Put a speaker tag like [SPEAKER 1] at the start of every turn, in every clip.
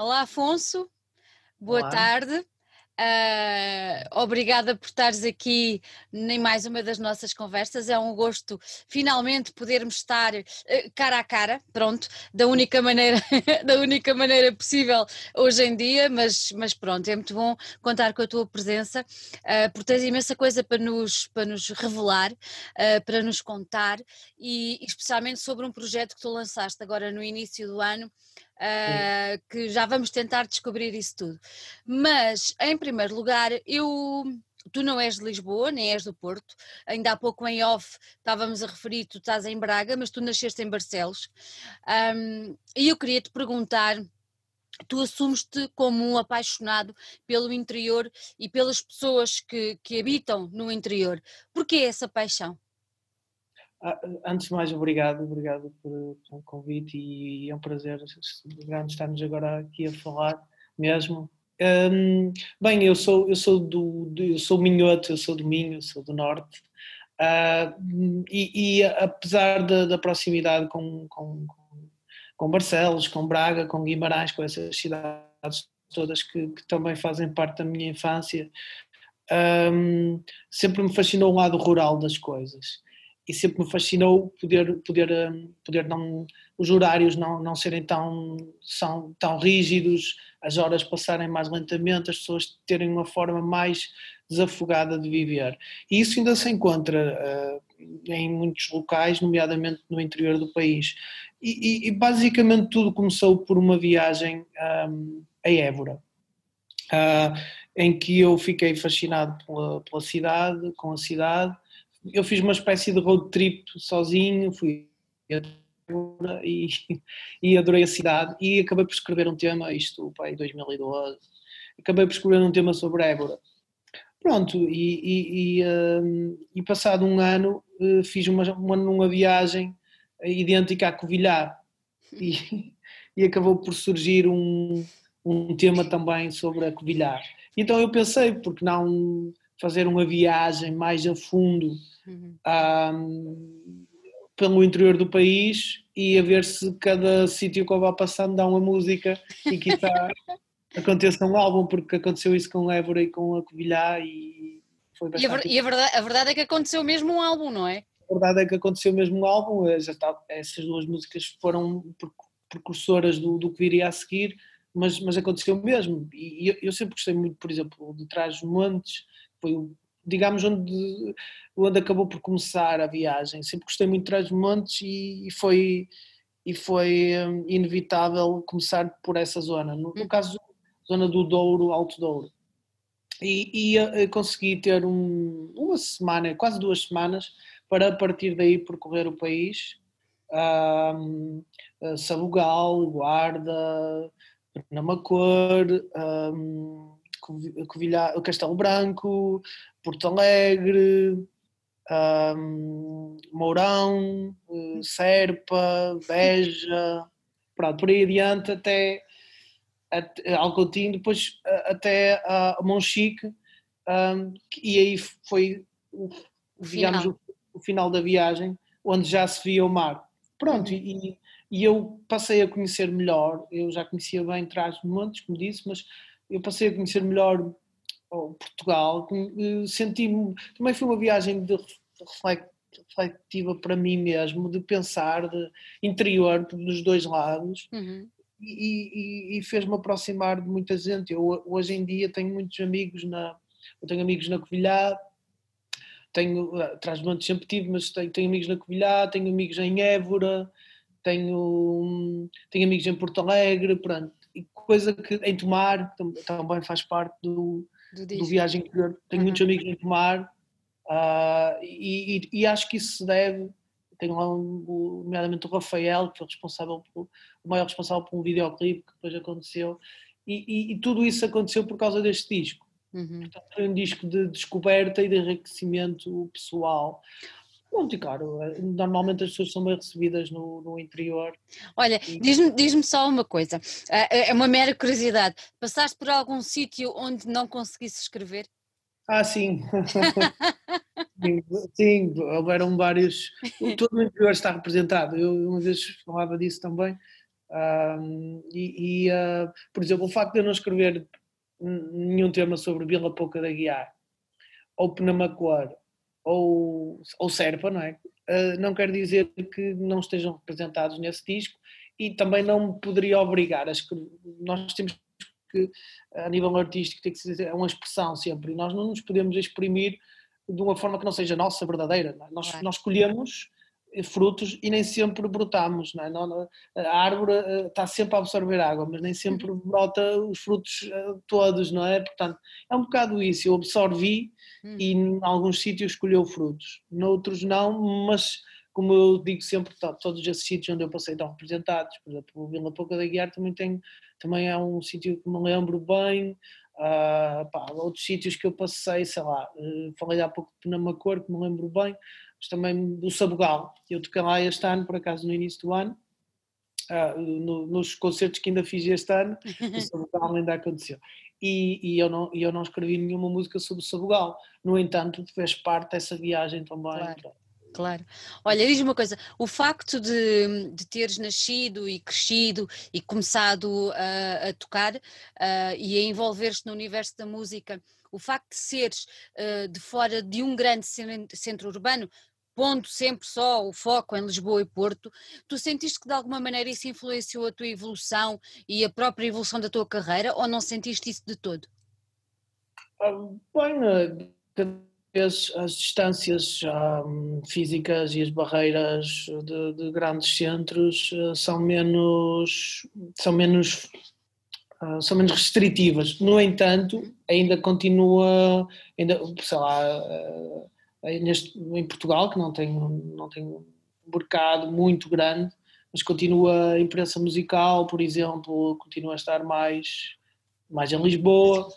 [SPEAKER 1] Olá, Afonso. Boa Olá. tarde. Uh, obrigada por estares aqui em mais uma das nossas conversas. É um gosto finalmente podermos estar uh, cara a cara, pronto, da única maneira, da única maneira possível hoje em dia, mas, mas pronto, é muito bom contar com a tua presença, uh, porque tens imensa coisa para nos, para nos revelar, para nos contar e especialmente sobre um projeto que tu lançaste agora no início do ano uh, que já vamos tentar descobrir isso tudo. Mas, em primeiro lugar, eu tu não és de Lisboa, nem és do Porto, ainda há pouco em off estávamos a referir, tu estás em Braga, mas tu nasceste em Barcelos, um, e eu queria te perguntar, tu assumes-te como um apaixonado pelo interior e pelas pessoas que, que habitam no interior, porquê essa paixão?
[SPEAKER 2] Ah, antes de mais, obrigado, obrigado pelo convite e é um prazer grande estarmos agora aqui a falar mesmo. Um, bem, eu sou, eu sou do, eu sou minhoto, eu sou do Minho, sou do Norte uh, e, e, apesar da, da proximidade com, com, com Barcelos, com Braga, com Guimarães, com essas cidades todas que, que também fazem parte da minha infância, um, sempre me fascinou o lado rural das coisas e sempre me fascinou poder poder hum, poder não os horários não não serem tão são tão rígidos as horas passarem mais lentamente as pessoas terem uma forma mais desafogada de viver. E isso ainda se encontra uh, em muitos locais nomeadamente no interior do país. E, e, e basicamente tudo começou por uma viagem um, a Évora uh, em que eu fiquei fascinado pela, pela cidade com a cidade eu fiz uma espécie de road trip sozinho, fui e, e adorei a cidade e acabei por escrever um tema, isto em 2012, acabei por escrever um tema sobre Évora. Pronto, e, e, e, uh, e passado um ano uh, fiz uma, uma, uma viagem idêntica a Covilhar e, e acabou por surgir um, um tema também sobre a. Então eu pensei, porque não fazer uma viagem mais a fundo uhum. um, pelo interior do país e a ver se cada sítio que eu vá passando dá uma música e que aconteça um álbum, porque aconteceu isso com Évora e com a Covilhá e
[SPEAKER 1] foi bastante... E, a, a, verdade, a verdade é que aconteceu mesmo um álbum, não é?
[SPEAKER 2] A verdade é que aconteceu mesmo um álbum, já está, essas duas músicas foram precursoras do, do que viria a seguir, mas, mas aconteceu mesmo. E eu, eu sempre gostei muito, por exemplo, de Trás Montes, foi digamos onde, onde acabou por começar a viagem. Sempre gostei muito de Trás-Montes e, e, foi e foi um, inevitável começar por essa zona. No, no, caso, zona do Douro, Alto Douro. E, e uh, consegui ter um, uma semana, quase duas semanas, para a partir daí percorrer o país. Um, uh, Sabugal, Guarda, Pernamacor, um, Covilhã, Castelo Branco, Porto Alegre, um, Mourão, eh, Serpa, Beja, pronto, por aí adiante até, até Alcotim, depois até a Monchique, um, e aí foi o, digamos, final. O, o, final da viagem, onde já se via o mar. Pronto, e, e eu passei a conhecer melhor, eu já conhecia bem Trás-Montes, como disse, mas eu passei a conhecer melhor Portugal, eh, senti-me, também foi uma viagem de reflexiva para mim mesmo, de pensar, de interior dos dois lados, uhum. e, e, e fez-me aproximar de muita gente. Eu hoje em dia tenho muitos amigos na, eu tenho amigos na Covilhã, tenho, atrás de sempre tive, mas tenho, tenho amigos na Covilhã, tenho amigos em Évora, tenho, tenho amigos em Porto Alegre, pronto coisa que em Tomar também faz parte do, do, do Viagem Interior. Tenho uhum. muitos amigos em Tomar uh, e, e, e, acho que isso se deve. Tenho lá, um, nomeadamente, o Rafael, que foi responsável por, o maior responsável por um videoclipe que depois aconteceu. E, e, tudo isso aconteceu por causa deste disco. Uhum. Portanto, foi um disco de descoberta e de enriquecimento pessoal. Muito caro. Normalmente as pessoas são bem recebidas no, no interior.
[SPEAKER 1] Olha, diz-me diz só uma coisa, é uma mera curiosidade. Passaste por algum sítio onde não conseguisse escrever?
[SPEAKER 2] Ah, sim. sim, sim, houveram vários. Todo o interior está representado. Eu uma vez falava disso também. E, e uh, por exemplo, o facto de eu não escrever nenhum tema sobre Vila Pouca da Guiar, ou Penamacor, ou, ou Serpa, não é? Uh, não quer dizer que não estejam representados nesse disco e também não me poderia obrigar a escrever. Nós temos que, a nível artístico, tem que ser é uma expressão sempre, e nós não nos podemos exprimir de uma forma que não seja nossa, verdadeira. É? Nós, nós escolhemos frutos e nem sempre brotamos, não é? Não, a árvore eh, está sempre a absorver água, mas nem sempre uhum. brota os frutos eh, todos, não é? Portanto, é um bocado isso, eu absorvi hum. e em alguns sítios escolheu frutos, noutros não, mas como eu digo sempre, todos esses sítios onde eu passei estão representados, por exemplo, Vila Pouca da Guiar também, tem, também é um sítio que me lembro bem, uh, pá, outros sítios que eu passei, sei lá, uh, falei há pouco de Penamacor, que me lembro bem, mas também do Sabugal. Eu toquei lá este ano, por acaso no início do ano, uh, no, nos concertos que ainda fiz este ano, o Sabugal ainda aconteceu. E, e, eu não, eu não escrevi nenhuma música sobre o Sabugal. No entanto, fez parte dessa viagem também.
[SPEAKER 1] Claro. Claro. Olha, diz-me uma coisa: o facto de, de teres nascido e crescido e começado a, a tocar uh, e a envolver-te no universo da música, o facto de seres uh, de fora de um grande centro urbano, pondo sempre só o foco em Lisboa e Porto, tu sentiste que de alguma maneira isso influenciou a tua evolução e a própria evolução da tua carreira ou não sentiste isso de todo?
[SPEAKER 2] Ah, bem, vez as distâncias um, físicas e as barreiras de, de, grandes centros uh, são menos são menos uh, são menos restritivas. No entanto, ainda continua, ainda, sei lá, uh, neste, em Portugal, que não tem, não tem um mercado muito grande, mas continua a imprensa musical, por exemplo, continua a estar mais, mais em Lisboa,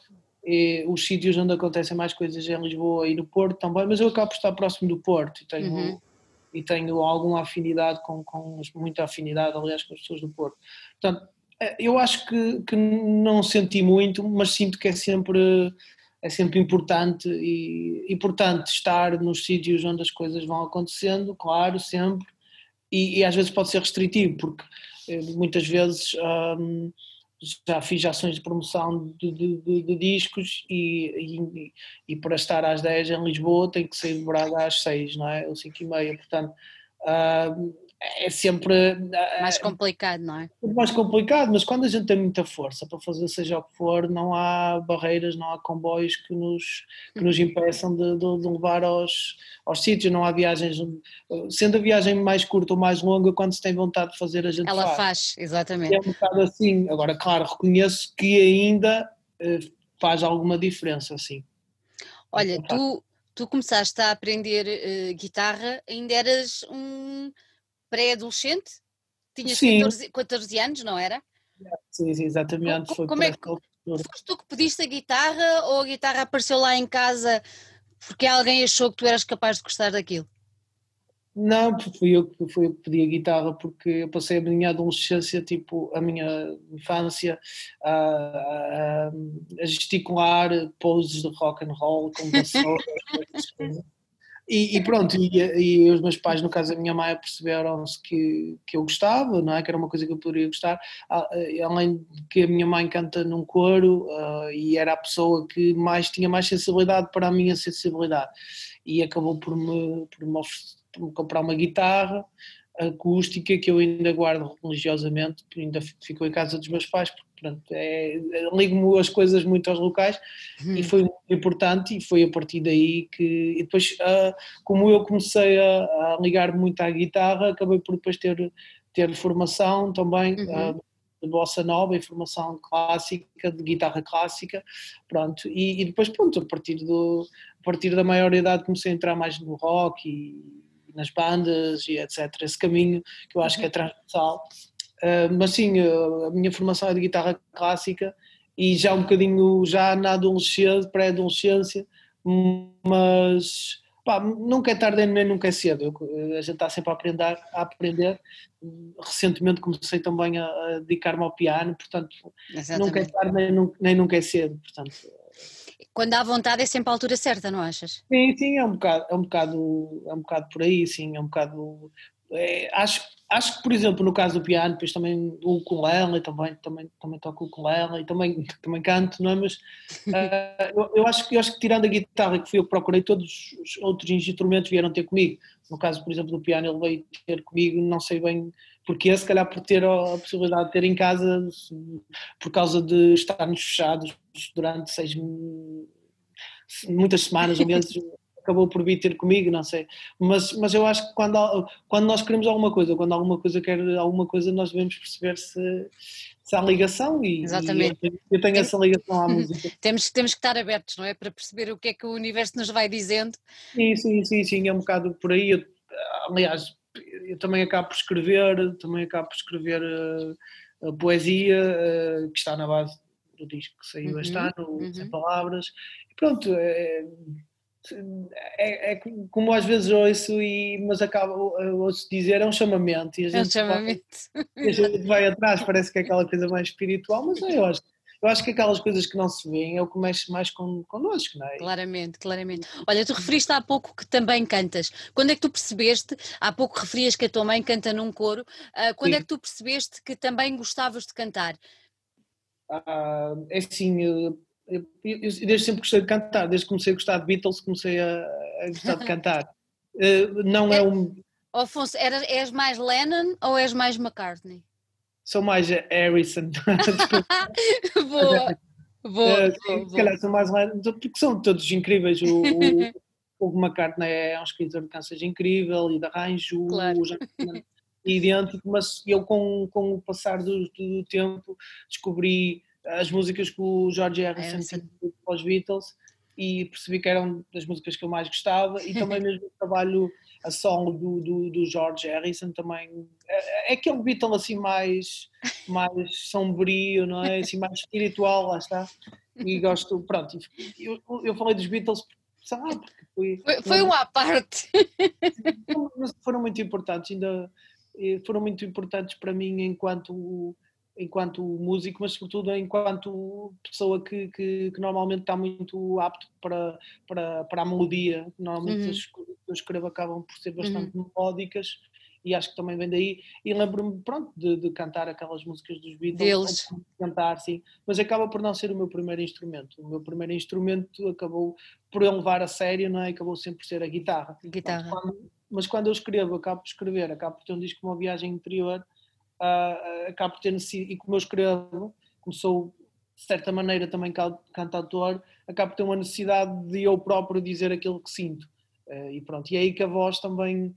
[SPEAKER 2] e os sítios onde acontecem mais coisas em Lisboa e no Porto também, mas eu acabo por estar próximo do Porto e tenho, uhum. e tenho alguma afinidade com, com, muita afinidade, aliás, com as pessoas do Porto. Portanto, eh, eu acho que, que não senti muito, mas sinto que é sempre é sempre importante e importante estar nos sítios onde as coisas vão acontecendo, claro, sempre, e, e às vezes pode ser restritivo, porque eh, muitas vezes hum, já fiz ações de promoção de, de, de, de discos e, e, e, para estar às 10 em Lisboa tenho que sair de Braga às 6, não é? Ou 5 e meia, portanto hum, é sempre
[SPEAKER 1] eh, mais complicado, não é?
[SPEAKER 2] Mais complicado, mas quando a gente tem muita força para fazer seja o que for, não há barreiras, não há comboios que nos, que nos impeçam de, de, de levar aos, aos sítios, não há viagens, sendo a viagem mais curta ou mais longa, quando se tem vontade de fazer a gente
[SPEAKER 1] Ela
[SPEAKER 2] faz.
[SPEAKER 1] faz, exatamente.
[SPEAKER 2] É um bocado assim, agora claro, reconheço que ainda eh, faz alguma diferença, assim.
[SPEAKER 1] Olha, tu, tu começaste a aprender uh, guitarra, ainda eras um pré-adolescente? Tinhas 14, 14, anos, não era?
[SPEAKER 2] Sim, sim exatamente.
[SPEAKER 1] Como, como é que foste tu que pediste a guitarra ou a guitarra apareceu lá em casa porque alguém achou que tu eras capaz de gostar daquilo?
[SPEAKER 2] Não, fui eu, fui eu que pedi a guitarra porque eu passei a minha adolescência, tipo, a minha infância a, a, a gesticular poses de rock and roll com E, e, pronto, e, e, os meus pais, no caso a minha mãe, perceberam-se que, que eu gostava, não é? que era uma coisa que eu poderia gostar, além de que a minha mãe canta num coro uh, e era a pessoa que mais tinha mais sensibilidade para a minha sensibilidade e acabou por me, por me, por me comprar uma guitarra acústica que eu ainda guardo religiosamente, ainda ficou em casa dos meus pais, porque pronto, é, ligo-me as coisas muito aos locais hum. e foi muito importante e foi a partir daí que, e depois uh, como eu comecei a, a ligar muito à guitarra, acabei por depois ter, ter formação também uhum. uh, de bossa nova e formação clássica, de guitarra clássica, pronto, e, e, depois pronto, a partir, do, a partir da maior idade comecei a entrar mais no rock e nas bandas e etc. Esse caminho que eu acho que é uhum. transversal. Uh, mas sim, a minha formação é de guitarra clássica e já um bocadinho já na adolescência, pré-adolescência, mas pá, nunca é tarde nem nunca é cedo. A gente está sempre a aprender, a aprender. Recentemente comecei também a, a dedicar-me ao piano, portanto Exatamente. nunca é tarde nem, nem nunca é cedo. Portanto,
[SPEAKER 1] quando há vontade é sempre a altura certa, não achas?
[SPEAKER 2] Sim, sim, é um bocado, é um bocado, é um bocado por aí, sim, é um bocado é, acho, acho que, por exemplo, no caso do piano, depois também o ukulele, também, também, também toco o ukulele e também, também canto, não é? Mas uh, eu, eu, acho, eu acho que tirando a guitarra, que fui eu que procurei, todos os outros instrumentos vieram ter comigo. No caso, por exemplo, do piano, ele veio ter comigo, não sei bem porque se calhar por ter a possibilidade de ter em casa, por causa de estarmos fechados durante seis, muitas semanas ou meses, acabou por vir ter comigo, não sei. Mas, mas eu acho que quando, quando nós queremos alguma coisa, quando alguma coisa quer alguma coisa, nós devemos perceber se, se há ligação e,
[SPEAKER 1] Exatamente.
[SPEAKER 2] E eu, eu, tenho essa ligação à música.
[SPEAKER 1] temos, temos que estar abertos, não é? Para perceber o que é que o universo nos vai dizendo.
[SPEAKER 2] Sim, sim, sim, sim é um bocado por aí. Eu, aliás, eu também acabo por escrever, também acabo por escrever uh, a poesia, uh, que está na base do disco que saiu uhum, este ano, uhum. sem palavras. E pronto, é, é, é, como às vezes ouço, e, mas acabo, ouço dizer, é um chamamento. E a gente,
[SPEAKER 1] é um chamamento.
[SPEAKER 2] Vai, a gente vai atrás, parece que é aquela coisa mais espiritual, mas eu acho eu acho que aquelas coisas que não se veem é o que mexe mais con, connosco, não é?
[SPEAKER 1] Claramente, claramente. Olha, tu referiste há pouco que também cantas. Quando é que tu percebeste, há pouco referias que a tua mãe canta num coro, uh, quando Sim. é que tu percebeste que também gostavas de cantar?
[SPEAKER 2] Ah, é assim, eu, eu, eu, desde sempre gostei de cantar, desde que comecei a gostar de Beatles, comecei a, a gostar de cantar. Uh, não é, é um.
[SPEAKER 1] Afonso, eras, és mais Lennon ou és mais McCartney?
[SPEAKER 2] Sou mais Harrison.
[SPEAKER 1] boa, boa,
[SPEAKER 2] uh, Se calhar sou mais porque são todos incríveis. O, o, o McCartney é um escritor de canções incrível e de arranjo, claro. o idêntico, mas eu com, com o passar do, do tempo descobri as músicas que o George Harrison tinha para os Beatles e percebi que eram das músicas que eu mais gostava e também mesmo o trabalho a solo do, do, do, George Harrison também é, é aquele Beatle assim mais, mais sombrio, não é? Assim, mais espiritual, lá está. E gosto, pronto, eu, eu falei dos Beatles, porque
[SPEAKER 1] foi. Foi, foi uma à parte.
[SPEAKER 2] Foram muito importantes, ainda foram muito importantes para mim enquanto enquanto músico, mas sobretudo enquanto pessoa que, que, que normalmente está muito apto para, para, para a melodia. Normalmente uhum. as coisas que eu escrevo acabam por ser bastante uhum. melódicas e acho que também vem daí. E lembro-me, pronto, de, de, cantar aquelas músicas dos Beatles.
[SPEAKER 1] Deles.
[SPEAKER 2] Cantar, sim. Mas acaba por não ser o meu primeiro instrumento. O meu primeiro instrumento acabou por eu levar a sério, não é? Acabou sempre por ser a guitarra.
[SPEAKER 1] Guitarra.
[SPEAKER 2] Mas quando, mas quando eu escrevo, acabo por escrever, acabo por ter um disco como uma viagem interior, uh, acabo por ter necessidade, e como eu escrevo, como sou de certa maneira também cantautor, acabo por ter uma necessidade de eu próprio dizer aquilo que sinto. Uh, e pronto, e é aí que a voz também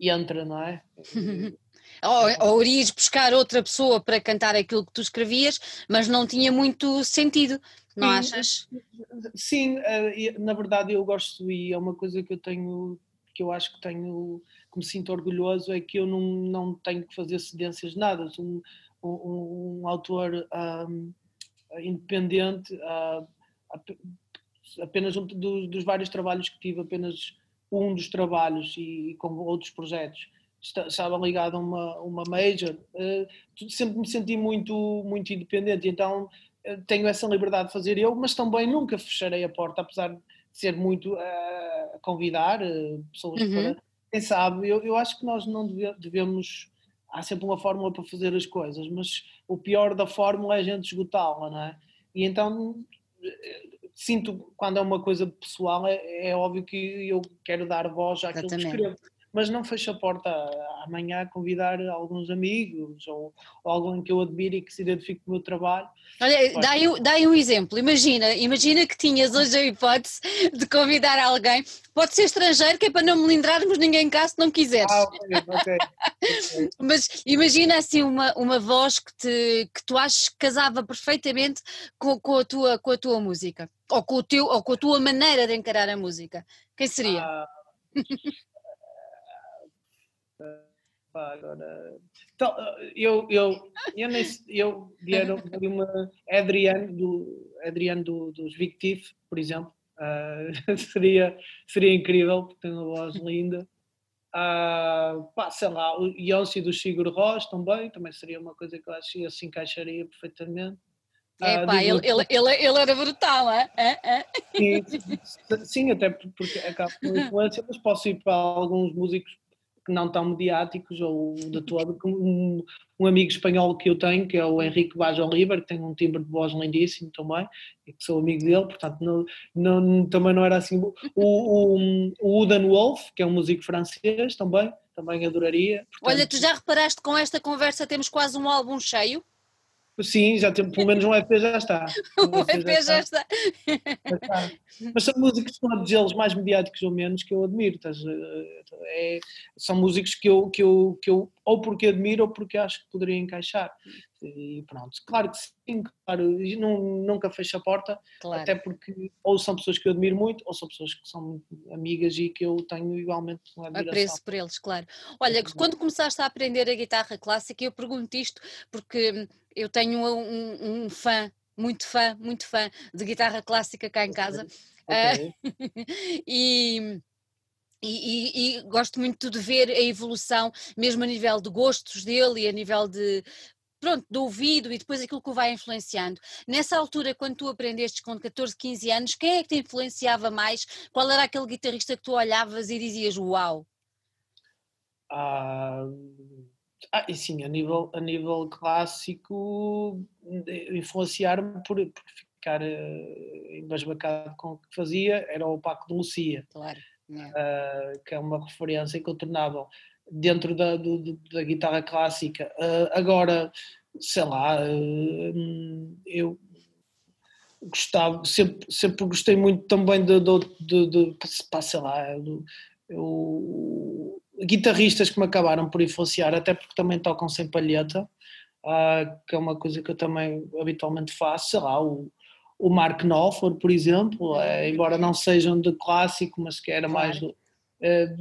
[SPEAKER 2] entra, não é?
[SPEAKER 1] ou, ou irias buscar outra pessoa para cantar aquilo que tu escrevias, mas não tinha muito sentido, não sim, achas?
[SPEAKER 2] Sim, uh, na verdade eu gosto e é uma coisa que eu tenho, que eu acho que tenho que me sinto orgulhoso é que eu não, não tenho que fazer cedências de nada. Sou um, um, um autor um, independente, uh, apenas um dos, dos, vários trabalhos que tive, apenas um dos trabalhos e, e com outros projetos estava ligado a uma, uma major, uh, sempre me senti muito, muito independente, então uh, tenho essa liberdade de fazer eu, mas também nunca fecharei a porta, apesar de ser muito uh, a convidar pessoas uhum. para quem sabe, eu, eu acho que nós não devemos. Há sempre uma fórmula para fazer as coisas, mas o pior da fórmula é a gente esgotá-la, não é? E então sinto, quando é uma coisa pessoal, é, é óbvio que eu quero dar voz àquilo que escrevo mas não fecho a porta amanhã a convidar alguns amigos ou, ou alguém que eu admire e que se identifique com o meu trabalho.
[SPEAKER 1] Olha, dá aí, dá aí um exemplo. Imagina, imagina que tinhas hoje a hipótese de convidar alguém, pode ser estrangeiro, que é para não melindrarmos ninguém cá se não quiseres. Ah, ok, ok. mas imagina assim uma, uma voz que, te, que tu achas que casava perfeitamente com, com, a tua, com a tua música, ou com, o teu, ou com a tua maneira de encarar a música. Quem seria? Ah,
[SPEAKER 2] agora. Então, eu, eu, eu, nem, eu vieram uma Adriano, do, Adriano do, dos Victif, por exemplo, uh, seria, seria incrível, porque tem uma voz linda. Uh, pá, sei lá, o Yossi do Sigur Ross também, também seria uma coisa que eu acho que se encaixaria perfeitamente.
[SPEAKER 1] É ah, pá, ele, ele, ele, era brutal, é? é, é.
[SPEAKER 2] Sim, sim, até porque acaba com influência, mas posso ir para alguns músicos não tão mediáticos ou de todo. Um, um, amigo espanhol que eu tenho, que é o Henrique Vaz Oliver, que tem um timbre de voz lindíssimo também, e que sou amigo dele, portanto não, não, também não era assim. O, o, o Udan Wolf, que é um músico francês também, também adoraria.
[SPEAKER 1] Portanto... Olha, tu já reparaste com esta conversa temos quase um álbum cheio?
[SPEAKER 2] Sim, já tem, pelo menos um EP já está.
[SPEAKER 1] Um, EP já, já está.
[SPEAKER 2] está. Mas são músicos, todos eles mais mediáticos ou menos, que eu admiro. É, são músicos que eu, que, eu, que eu ou porque admiro ou porque acho que poderia encaixar. E pronto, claro que sim, claro, não, nunca fecho a porta, claro. até porque ou são pessoas que eu admiro muito, ou são pessoas que são amigas e que eu tenho igualmente
[SPEAKER 1] uma admiração. Apreço por eles, claro. Olha, quando começaste a aprender a guitarra clássica, eu pergunto isto porque eu tenho um, um fã, muito fã, muito fã de guitarra clássica cá em casa. Okay. Uh, e, e, e, e, gosto muito de ver a evolução, mesmo a nível de gostos dele e a nível de pronto, do ouvido e depois aquilo que o vai influenciando. Nessa altura, quando tu aprendeste com 14, 15 anos, quem é que te influenciava mais? Qual era aquele guitarrista que tu olhavas e dizias uau?
[SPEAKER 2] Ah, ah, e sim, a nível, a nível clássico, influenciar-me por, por, ficar uh, embasbacado com o que fazia era o Paco de Lucia,
[SPEAKER 1] claro.
[SPEAKER 2] uh, que é uma referência incontornável dentro da, do, da guitarra clássica. Uh, agora, sei lá, uh, eu gostava, sempre, sempre gostei muito também de, de, de, de sei lá, eu, guitarristas que me acabaram por influenciar, até porque também tocam sem palheta, uh, que é uma coisa que eu também habitualmente faço, sei lá, o, o Mark Knopfler, por exemplo, é, embora não sejam de clássico, mas que era mais uh,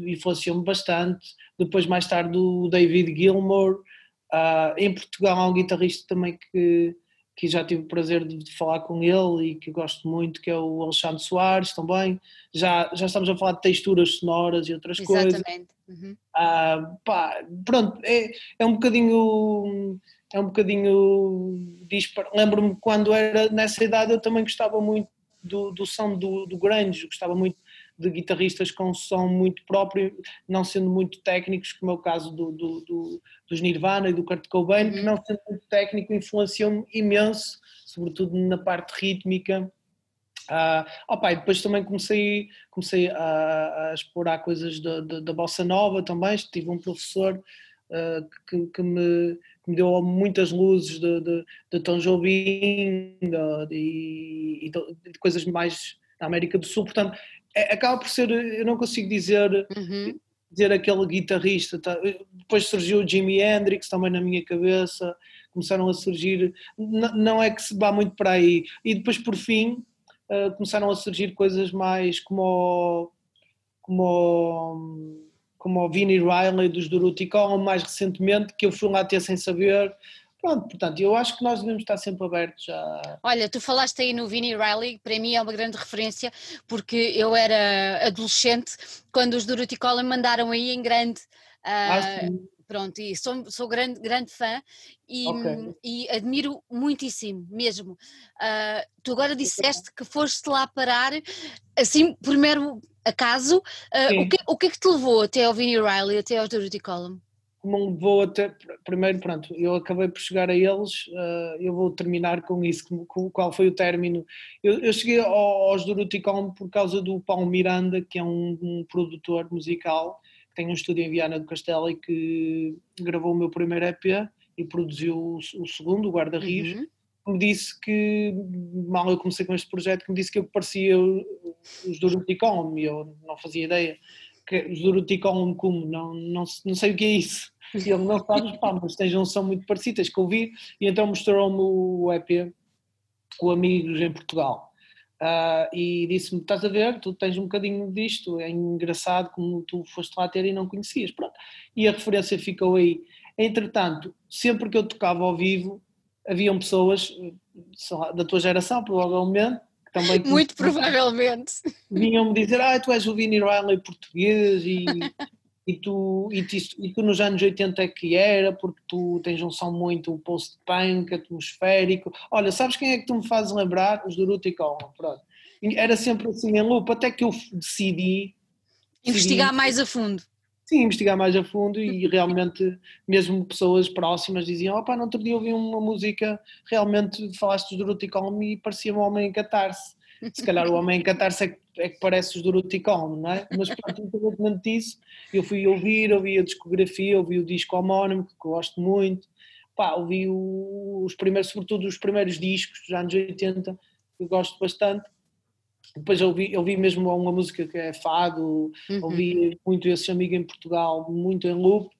[SPEAKER 2] influenciou-me bastante. Depois, mais tarde, o David Gilmour. Uh, em Portugal há um guitarrista também que, que já tive o prazer de, de, falar com ele e que gosto muito, que é o Alexandre Soares também. Já, já estamos a falar de texturas sonoras e outras
[SPEAKER 1] Exatamente.
[SPEAKER 2] coisas.
[SPEAKER 1] Uhum.
[SPEAKER 2] Uh, pá, pronto, é, é um bocadinho é um bocadinho dispar. Lembro-me quando era nessa idade eu também gostava muito do, do som do, do grunge, gostava muito de guitarristas com som muito próprio, não sendo muito técnicos, como é o caso do, do, do dos Nirvana e do Kurt Cobain, uhum. que não sendo muito técnico influenciou-me imenso, sobretudo na parte rítmica. Uh, opa, e depois também comecei, comecei a, a explorar coisas da, bossa nova também, tive um professor uh, que, que, me, que, me, deu muitas luzes de, de, de Tom Jobim de, de, de, coisas mais da América do Sul, portanto é, acaba por ser, eu não consigo dizer, uhum. dizer aquele guitarrista. Tá? Depois surgiu o Jimi Hendrix também na minha cabeça, começaram a surgir, não é que se vá muito para aí. E depois, por fim, uh, começaram a surgir coisas mais como como como o Vinnie Riley dos Dorothy mais recentemente, que eu fui lá ter sem saber, Pronto, portanto, eu acho que nós devemos estar sempre abertos a.
[SPEAKER 1] Olha, tu falaste aí no Vinnie Riley, para mim é uma grande referência, porque eu era adolescente quando os Dorothy Colin mandaram aí em grande. Uh, ah, pronto, e sou, sou grande, grande fã e, okay. e admiro muitíssimo mesmo. Uh, tu agora disseste que foste lá parar, assim, por mero acaso. Uh, o, que, o que é que te levou até ao Vinnie Riley, até ao Dorothy Colin?
[SPEAKER 2] como me vou até. Primeiro, pronto, eu acabei por chegar a eles, uh, eu vou terminar com isso. Com, qual foi o término? Eu, eu cheguei aos Duruticom por causa do Paulo Miranda, que é um, um, produtor musical, que tem um estúdio em Viana do Castelo e que gravou o meu primeiro EP e produziu o, o segundo, o Guarda-Rios. Uhum. Me disse que, mal eu comecei com este projeto, que me disse que eu parecia os Duruticom e eu não fazia ideia que os Duruticom como, não, não, não sei o que é isso e ele não sabe, pá, mas tens um som muito parecido, que ouvi, e então mostrou-me o EP, o Amigos em Portugal. Uh, e disse-me: Estás a ver, tu tens um bocadinho disto, é engraçado como tu foste lá ter e não conhecias. Pronto. E a referência ficou aí. Entretanto, sempre que eu tocava ao vivo, haviam pessoas lá, da tua geração, provavelmente,
[SPEAKER 1] que também. Muito provavelmente.
[SPEAKER 2] Vinham-me dizer: Ah, tu és o Vinnie Riley português e, e tu, e, tu, e tu nos anos 80 é que era, porque tu tens um som muito post-punk, atmosférico. Olha, sabes quem é que tu me fazes lembrar? Os Duruta e pronto. Era sempre assim em loop, até que eu decidi...
[SPEAKER 1] Investigar decidi, mais a fundo.
[SPEAKER 2] Sim, investigar mais a fundo e realmente mesmo pessoas próximas diziam, opá, no outro dia ouvi uma música, realmente falaste do Duruticon e parecia um homem em catarse. Se calhar o homem em catarse é que, é que parece os Duruticon, não é? Mas pronto, independentemente disso, eu fui ouvir, ouvi a discografia, ouvi o disco homónimo, que gosto muito, pá, ouvi o, os primeiros, sobretudo os primeiros discos dos anos 80, que gosto bastante, depois ouvi, ouvi mesmo uma música que é fado, uhum. ouvi muito esse amigo em Portugal, muito em loop,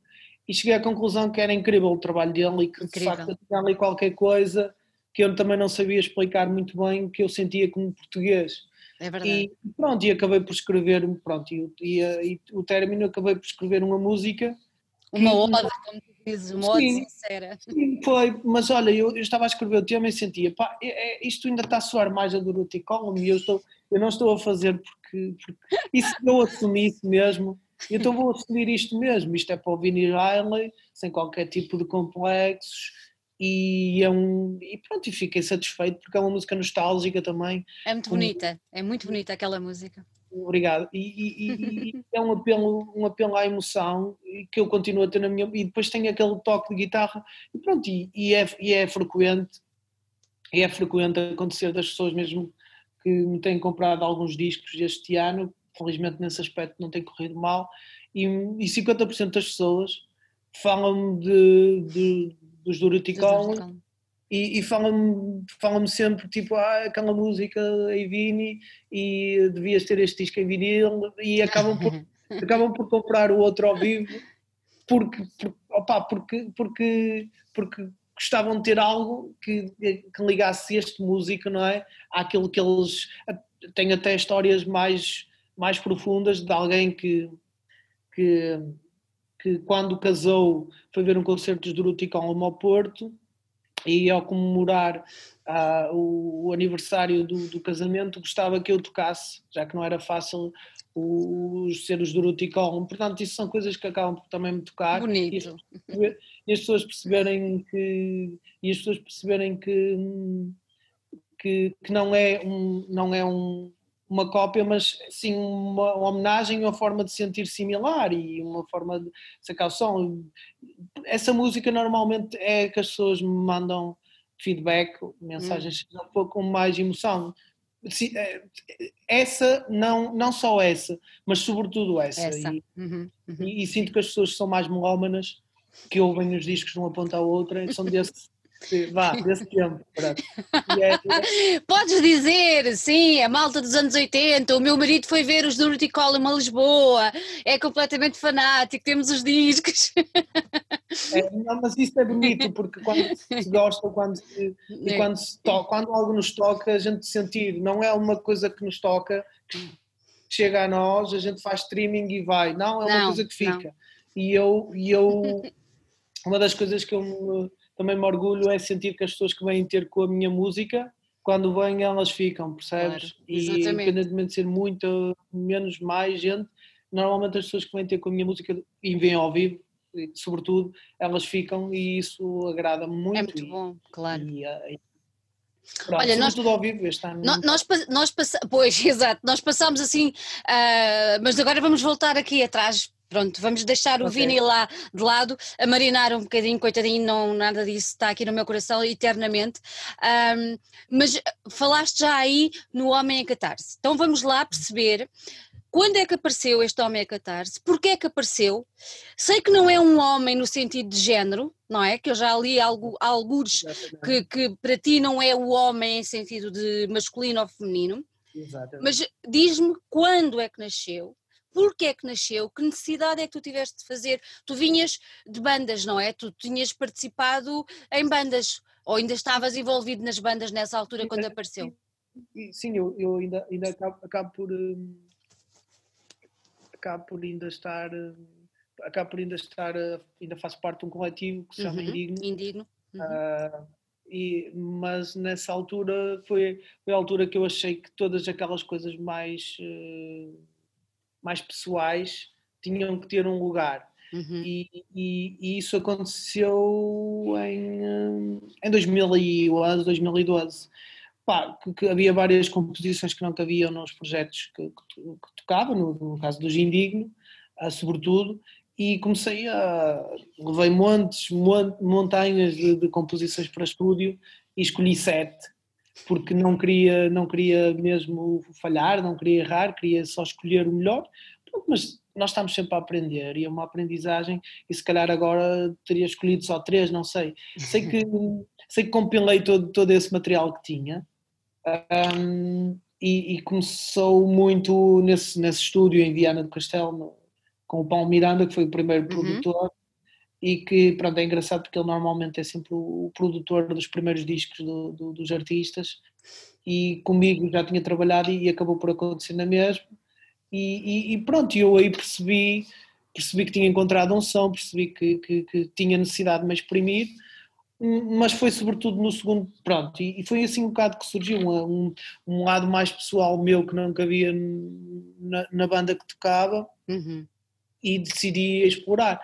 [SPEAKER 2] e cheguei à conclusão que era incrível o trabalho dele e que incrível. de facto tinha ali qualquer coisa que eu também não sabia explicar muito bem, que eu sentia como português.
[SPEAKER 1] É verdade.
[SPEAKER 2] E pronto, e acabei por escrever, pronto, e, e, e o término acabei por escrever uma música.
[SPEAKER 1] Uma que, ode, como tu dizes, uma ode sincera.
[SPEAKER 2] Sim, foi, mas olha, eu, eu, estava a escrever o tema e sentia, pá, é, é, isto ainda está a soar mais a Dorothy Column e eu estou, eu não estou a fazer porque, porque isso eu assumi isso mesmo, então vou assumir isto mesmo, isto é para o Vinnie Riley, sem qualquer tipo de complexos, e, é um, e pronto, e fiquei satisfeito porque é uma música nostálgica também.
[SPEAKER 1] É muito bonita, é muito bonita aquela música.
[SPEAKER 2] Obrigado. E, e, e, é um apelo, um apelo à emoção que eu continuo a ter na minha. E depois tem aquele toque de guitarra e pronto, e, e, é, e é frequente, e é frequente acontecer das pessoas mesmo que me têm comprado alguns discos este ano, felizmente nesse aspecto não tem corrido mal, e, e 50% das pessoas falam de, de, dos Duruticon e, e falam-me falam sempre tipo, ah, aquela música em Vini e devias ter este disco em vinil e acabam por, acabam por comprar o outro ao vivo porque, porque, opa, porque, porque, porque gostavam de ter algo que, que ligasse este músico, não é? Àquilo que eles têm até histórias mais, mais profundas de alguém que, que, que quando casou foi ver um concerto dos Duruticon ao Porto e ao comemorar uh, o, o, aniversário do, do, casamento gostava que eu tocasse, já que não era fácil os ser os Duruticon. Portanto, isso são coisas que acabam por também me tocar.
[SPEAKER 1] Bonito.
[SPEAKER 2] E, e as pessoas perceberem que e as pessoas perceberem que que, que não é um não é um uma cópia, mas sim uma, uma homenagem e uma forma de sentir similar e uma forma de sacar o som. Essa música normalmente é que as pessoas me mandam feedback, mensagens hum. um com mais emoção. É, essa, não, não só essa, mas sobretudo essa.
[SPEAKER 1] essa.
[SPEAKER 2] E,
[SPEAKER 1] uhum, uhum.
[SPEAKER 2] E, e, sinto que as pessoas são mais melómanas, que ouvem os discos de uma ponta à outra, são desse, vá, desse tempo. É...
[SPEAKER 1] Podes dizer, sim, a malta dos anos 80, o meu marido foi ver os Dorothy Column a Lisboa, é completamente fanático, temos os discos.
[SPEAKER 2] É, não, mas isso é bonito, porque quando se gosta, quando, se, é. quando, se to, quando algo nos toca, a gente sentir, não é uma coisa que nos toca, que chega a nós, a gente faz streaming e vai, não, é uma não, coisa que fica. Não. E eu, e eu, uma das coisas que eu me também me orgulho é sentir que as pessoas que vêm ter com a minha música, quando vêm elas ficam, percebes? Claro, e independentemente de ser muito, menos, mais gente, normalmente as pessoas que vêm ter com a minha música e vêm ao vivo, sobretudo, elas ficam e isso agrada-me muito. É
[SPEAKER 1] muito bom, claro.
[SPEAKER 2] E, e, Pronto, Olha, nós, tudo ao vivo este ano.
[SPEAKER 1] Nós, nós, nós pois, exato, nós passamos assim, uh, mas agora vamos voltar aqui atrás Pronto, vamos deixar o okay. Vini lá de lado, a marinar um bocadinho, coitadinho, não, nada disso está aqui no meu coração eternamente. Um, mas falaste já aí no Homem a Catarse. Então vamos lá perceber quando é que apareceu este homem a catarse? Porquê é que apareceu? Sei que não é um homem no sentido de género, não é? Que eu já li algo, alguns que, que para ti não é o homem em sentido de masculino ou feminino.
[SPEAKER 2] Exatamente.
[SPEAKER 1] Mas diz-me quando é que nasceu, Porquê é que nasceu? Que necessidade é que tu tiveste de fazer? Tu vinhas de bandas, não é? Tu tinhas participado em bandas, ou ainda estavas envolvido nas bandas nessa altura quando apareceu?
[SPEAKER 2] Sim, eu, eu ainda, ainda acabo, acabo por hum, acabo por ainda estar hum, acabo por ainda estar hum, ainda faço parte de um coletivo que se chama uhum, Indigno.
[SPEAKER 1] Indigno. Uhum.
[SPEAKER 2] Uh, e, mas nessa altura foi, foi a altura que eu achei que todas aquelas coisas mais uh, mais pessoais tinham que ter um lugar. Uhum. E, e, e, isso aconteceu em, em 2011, 2012. Pá, que, que, havia várias composições que não cabiam nos projetos que, que, que tocava, no, no, caso do Gindigno, sobretudo, e comecei a. levei montes, montanhas de, de, composições para estúdio e escolhi sete, porque não queria, não queria mesmo falhar, não queria errar, queria só escolher o melhor, mas nós estamos sempre a aprender e é uma aprendizagem e se calhar agora teria escolhido só três, não sei. Sei que, sei que compilei todo, todo esse material que tinha um, e, e, começou muito nesse, nesse estúdio em Viana do Castelo, com o Paulo Miranda, que foi o primeiro uhum. produtor, e que pronto, é engraçado porque ele normalmente é sempre o, produtor dos primeiros discos do, do, dos artistas, e comigo já tinha trabalhado e, e acabou por acontecer na mesma, e, e, pronto, eu aí percebi, percebi que tinha encontrado um som, percebi que, que, que tinha necessidade de me exprimir, mas foi sobretudo no segundo, pronto, e, e foi assim um bocado que surgiu um, um, um, lado mais pessoal meu que nunca havia na, na banda que tocava, uhum. E decidi explorar.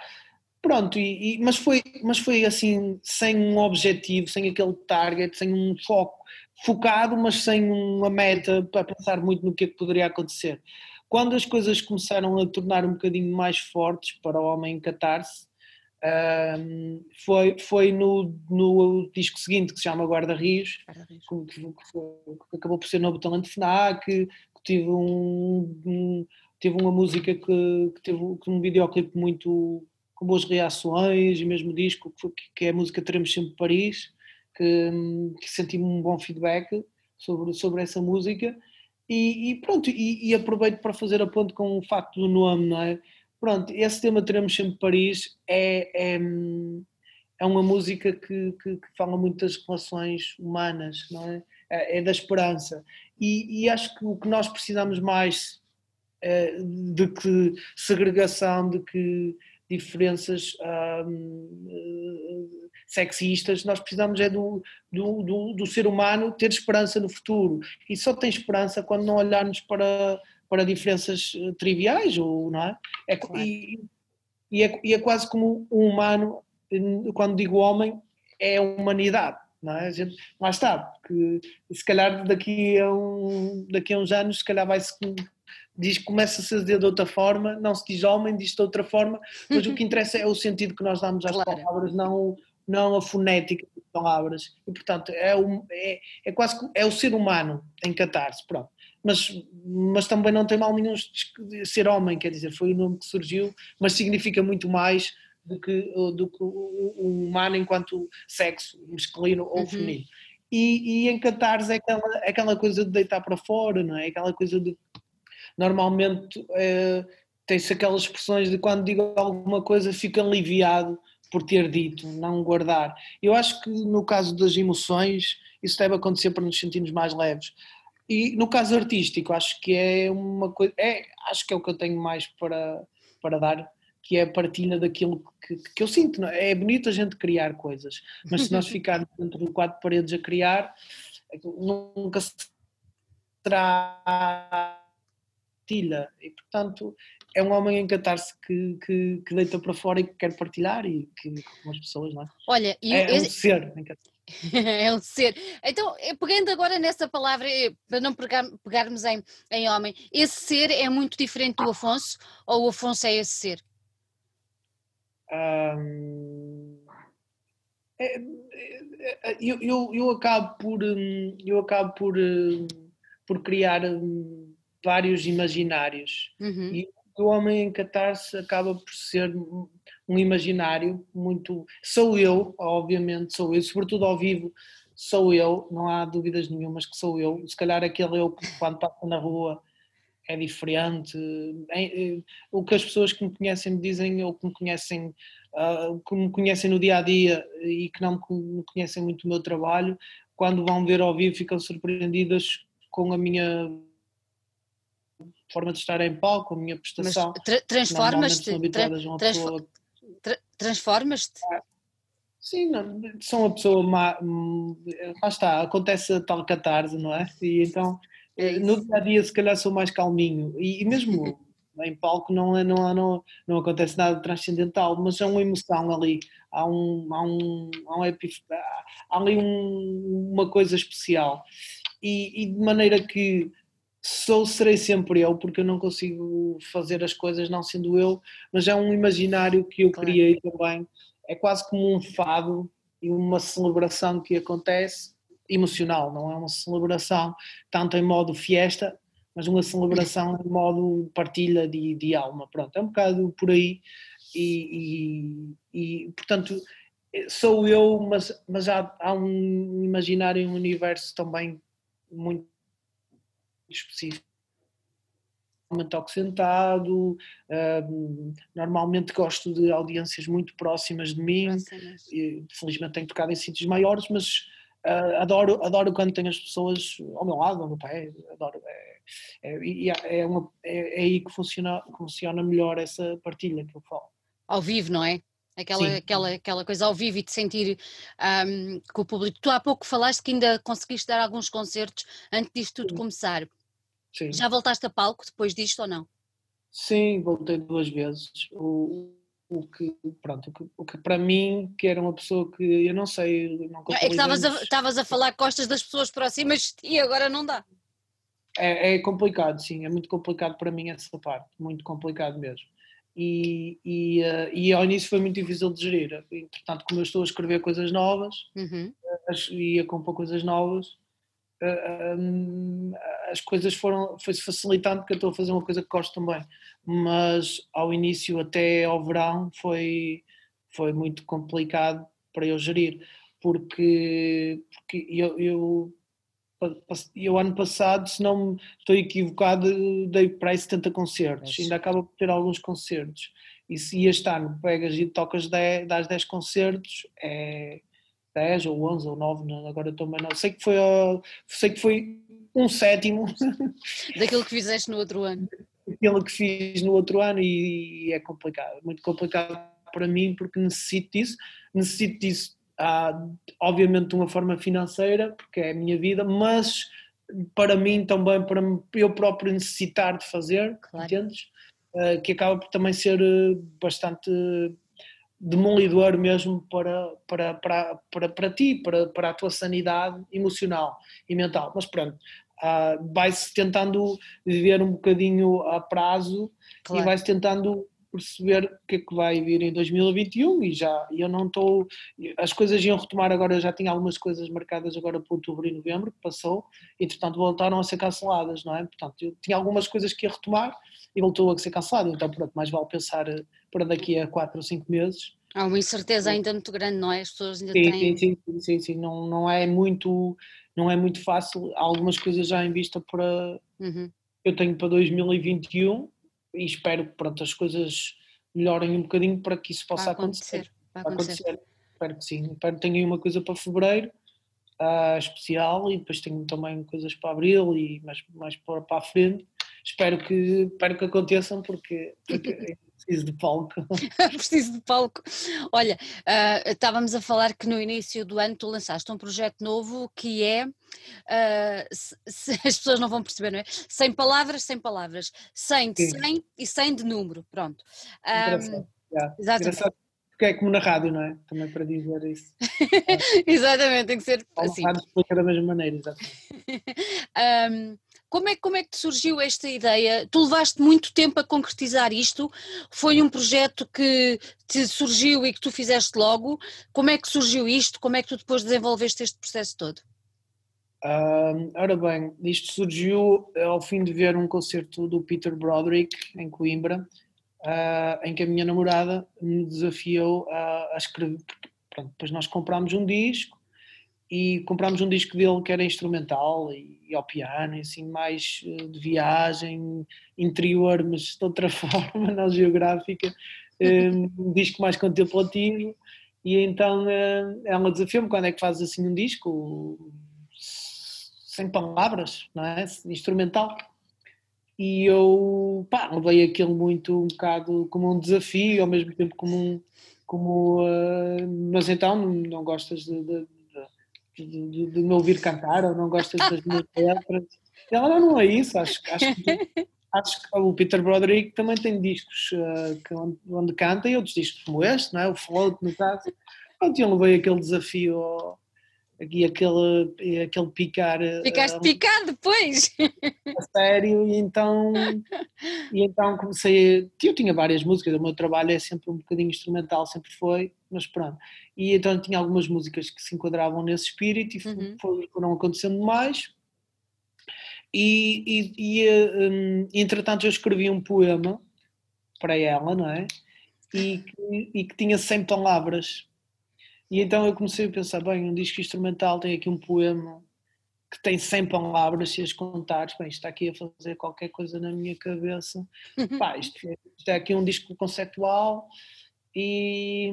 [SPEAKER 2] Pronto, e, e, mas, foi, mas foi assim, sem um objetivo, sem aquele target, sem um foco, focado, mas sem uma meta para pensar muito no que, é que poderia acontecer. Quando as coisas começaram a tornar um bocadinho mais fortes para o homem catar-se, um, foi, foi no, no disco seguinte que se chama Guarda Rios, que, que, que, acabou por ser novo talento FNAC, que tive um, um teve uma música que, que teve um videoclipe muito com boas reações e mesmo disco que, é a música Teremos Sempre Paris que, que senti um bom feedback sobre, sobre essa música e, e pronto, e, e, aproveito para fazer a ponte com o facto do nome, não é? Pronto, esse tema Teremos Sempre Paris é, é, é uma música que, que, que, fala muito das relações humanas, não é? É, é da esperança. E, e acho que o que nós precisamos mais eh, de que segregação, de que diferenças um, sexistas, nós precisamos é do, do, do, do, ser humano ter esperança no futuro e só tem esperança quando não olharmos para, para diferenças eh, triviais, ou, não é? é claro. e, e, é, e é quase como um humano, quando digo homem, é a humanidade. Não é? a gente, lá está, porque se calhar daqui a, um, daqui a uns anos, se calhar vai-se diz, começa-se a dizer de outra forma, não se diz homem, diz de outra forma, mas o que interessa é o sentido que nós damos às claro. palavras, não, não a fonética das palavras. E, portanto, é, um, é, é quase é o ser humano em catarse, pronto. Mas, mas também não tem mal nenhum ser homem, quer dizer, foi o nome que surgiu, mas significa muito mais do que, do que o, o humano enquanto sexo, masculino ou uhum. feminino. E, e em catarse é aquela, é aquela coisa de deitar para fora, não é? Aquela coisa de normalmente é, tem-se aquelas expressões de quando digo alguma coisa fico aliviado por ter dito, não guardar. Eu acho que no caso das emoções isso deve acontecer para nos sentirmos mais leves. E no caso artístico acho que é uma coisa, é, acho que é o que eu tenho mais para, para dar, que é a partilha daquilo que, que eu sinto. É? é bonito a gente criar coisas, mas se nós ficarmos dentro de quatro paredes a criar, nunca será partilha e portanto é um homem em catarse que, que, que, deita para fora e que quer partilhar e que com as pessoas, não é?
[SPEAKER 1] Olha,
[SPEAKER 2] é, é um ser
[SPEAKER 1] é um ser. Então, eh, pegando agora nessa palavra, eh, para não pegar, pegarmos em, em homem, esse ser é muito diferente do Afonso ou o Afonso é esse ser?
[SPEAKER 2] Um, é, é, eu, eu, eu acabo por hum, eu acabo por, hum, por criar hum, vários imaginários. Uhum. E o homem em catarse acaba por ser um imaginário muito. Sou eu, obviamente, sou eu, sobretudo ao vivo, sou eu, não há dúvidas nenhumas que sou eu. Se calhar aquele eu que quando passa na rua é diferente. O que as pessoas que me conhecem me dizem, ou que me conhecem, uh, que me conhecem no dia a dia e que não me conhecem muito o meu trabalho, quando vão ver ao vivo ficam surpreendidas com a minha forma de estar em palco, a minha prestação.
[SPEAKER 1] Tra transformas-te? Tra tra transformas-te?
[SPEAKER 2] Ah, sim, não, sou uma pessoa má, hum, lá está, acontece a tal catarse, não é? E então, é no dia a dia, se calhar sou mais calminho, e, e mesmo em palco não, é, não, não, não acontece nada transcendental, mas é uma emoção ali, há, um, há, um, há, um epif... há ali um, uma coisa especial. E, e de maneira que sou, serei sempre eu, porque eu não consigo fazer as coisas não sendo eu, mas é um imaginário que eu criei também. É quase como um fado e uma celebração que acontece emocional, não é uma celebração tanto em modo fiesta, mas uma celebração em modo partilha de, de alma. Pronto, é um bocado por aí e, e, e portanto sou eu, mas, mas há, há um imaginário, um universo também muito específico. Normalmente toco sentado, normalmente gosto de audiências muito próximas de mim, e, felizmente tenho tocado em sítios maiores, mas uh, adoro, adoro quando tenho as pessoas ao meu lado, ao meu pé, adoro. É, é, é, uma, é, é aí que funciona, funciona melhor essa partilha que eu falo.
[SPEAKER 1] Ao vivo, não é? aquela, aquela, aquela coisa ao vivo e de sentir um, com o público. Tu há pouco falaste que ainda conseguiste dar alguns concertos antes disto tudo Sim. começar. Sim. Já voltaste a palco depois disto ou não?
[SPEAKER 2] Sim, voltei duas vezes. O, o que, pronto, o que, o que, para mim, que era uma pessoa que eu não sei. Não
[SPEAKER 1] é que estavas a, a falar costas das pessoas próximas e agora não dá.
[SPEAKER 2] É, é, complicado, sim, é muito complicado para mim essa parte, muito complicado mesmo e, e, uh, e ao início foi muito difícil de gerir. Entretanto, como eu estou a escrever coisas novas uhum. as, e a compor coisas novas, eh, as coisas foram foi-se facilitando porque eu estou a fazer uma coisa que gosto também. Mas ao início, até ao verão, foi, foi muito complicado para eu gerir, porque, porque eu, eu ano passado, se não estou equivocado, dei para aí 70 concertos, é ainda acaba por ter alguns concertos. E se este ano pegas e tocas 10, das 10 concertos, é 10 ou 11 ou 9, agora também não. Sei que foi, sei que foi um sétimo.
[SPEAKER 1] Daquilo que fizeste no outro ano.
[SPEAKER 2] Daquilo que fiz no outro ano e, é complicado, muito complicado para mim porque necessito disso, necessito disso uh, obviamente de uma forma financeira, porque é a minha vida, mas para mim também, para eu próprio necessitar de fazer, claro. entendes? Uh, que acaba por também ser eh, bastante demolidor mesmo para, para, para, para, para ti, para, para a tua sanidade emocional e mental. Mas pronto, uh, vai-se tentando viver um bocadinho a prazo claro. e vai-se tentando perceber o que é que vai vir em 2021 e já eu não estou as coisas iam retomar agora eu já tinha algumas coisas marcadas agora para outubro e novembro que passou e entretanto voltaram a ser canceladas não é portanto eu tinha algumas coisas que ia retomar e voltou a ser cancelado então pronto mais vale pensar para daqui a quatro ou cinco meses
[SPEAKER 1] há uma incerteza ainda muito grande não é as pessoas ainda
[SPEAKER 2] sim,
[SPEAKER 1] têm
[SPEAKER 2] sim, sim, sim, sim, não não é muito não é muito fácil há algumas coisas já em vista para uhum. eu tenho para 2021 e espero que pronto, as coisas melhorem um bocadinho para que isso possa acontecer. acontecer. Vai acontecer. acontecer. Espero que sim. Espero que aí uma coisa para fevereiro uh, especial e depois tenho também coisas para abril e mais, mais para, para a frente. Espero que, espero que aconteçam porque, porque preciso de palco.
[SPEAKER 1] preciso de palco. Olha, uh, estávamos a falar que no início do ano tu lançaste um projeto novo que é, uh, se, se as pessoas não vão perceber, não é? Sem palavras, sem palavras. Sem de Sim. 100 e 100 de número, pronto.
[SPEAKER 2] Um, yeah. Exatamente. Porque é como na rádio, não é? Também para dizer isso.
[SPEAKER 1] exatamente, tem que ser
[SPEAKER 2] assim. A rádio explica da mesma maneira, exatamente.
[SPEAKER 1] um, como é, como é que surgiu esta ideia? Tu levaste muito tempo a concretizar isto? Foi um projeto que te surgiu e que tu fizeste logo? Como é que surgiu isto? Como é que tu depois desenvolveste este processo todo?
[SPEAKER 2] Uh, ora bem, isto surgiu ao fim de ver um concerto do Peter Broderick em Coimbra, uh, em que a minha namorada me desafiou a, a escrever. Pronto, depois nós comprámos um disco e comprámos um disco dele que era instrumental e, e ao piano, e assim, mais eh, de viagem, interior, mas de outra forma, não geográfica, eh, um disco mais contemplativo. E então eh, ela desafiou-me quando é que fazes assim um disco sem palavras, não é? Instrumental. E eu, pá, levei aquilo muito um bocado como um desafio, ao mesmo tempo como um. Como, uh, mas então não gostas de, de de, de, me ouvir cantar ou não gostas das minhas letras. Ela não, não é isso, acho, acho, que, acho que o Peter Broderick também tem discos uh, que, onde, onde, canta e outros discos como este, não é? o Float no caso. Pronto, eu levei aquele desafio ao, aqui aquele, aquele picar.
[SPEAKER 1] Ficaste uh, picado depois?
[SPEAKER 2] A sério, e então, e então comecei. Eu tinha várias músicas, o meu trabalho é sempre um bocadinho instrumental, sempre foi, mas pronto. E então tinha algumas músicas que se enquadravam nesse espírito e uhum. foram acontecendo mais. E, e, e um, entretanto eu escrevi um poema para ela, não é? E e que tinha 100 palavras e então eu comecei a pensar, bem, um disco instrumental tem aqui um poema que tem 100 palavras, se as contares, bem, está aqui a fazer qualquer coisa na minha cabeça. Pá, isto, é, isto é aqui um disco conceptual e,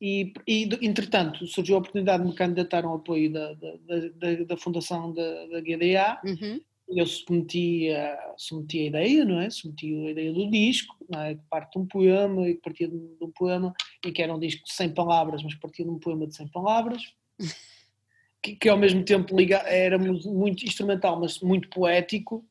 [SPEAKER 2] e, e, entretanto, surgiu a oportunidade de me candidatar ao apoio da, da, da, da fundação da, da GDA uhum eu submeti a, submeti a ideia, não é? Submeti a ideia do disco, não é? que parte de um poema e que partia de um poema, e que era um disco de 100 palavras, mas partia de um poema de 100 palavras, que, que ao mesmo tempo liga, era muito instrumental, mas muito poético,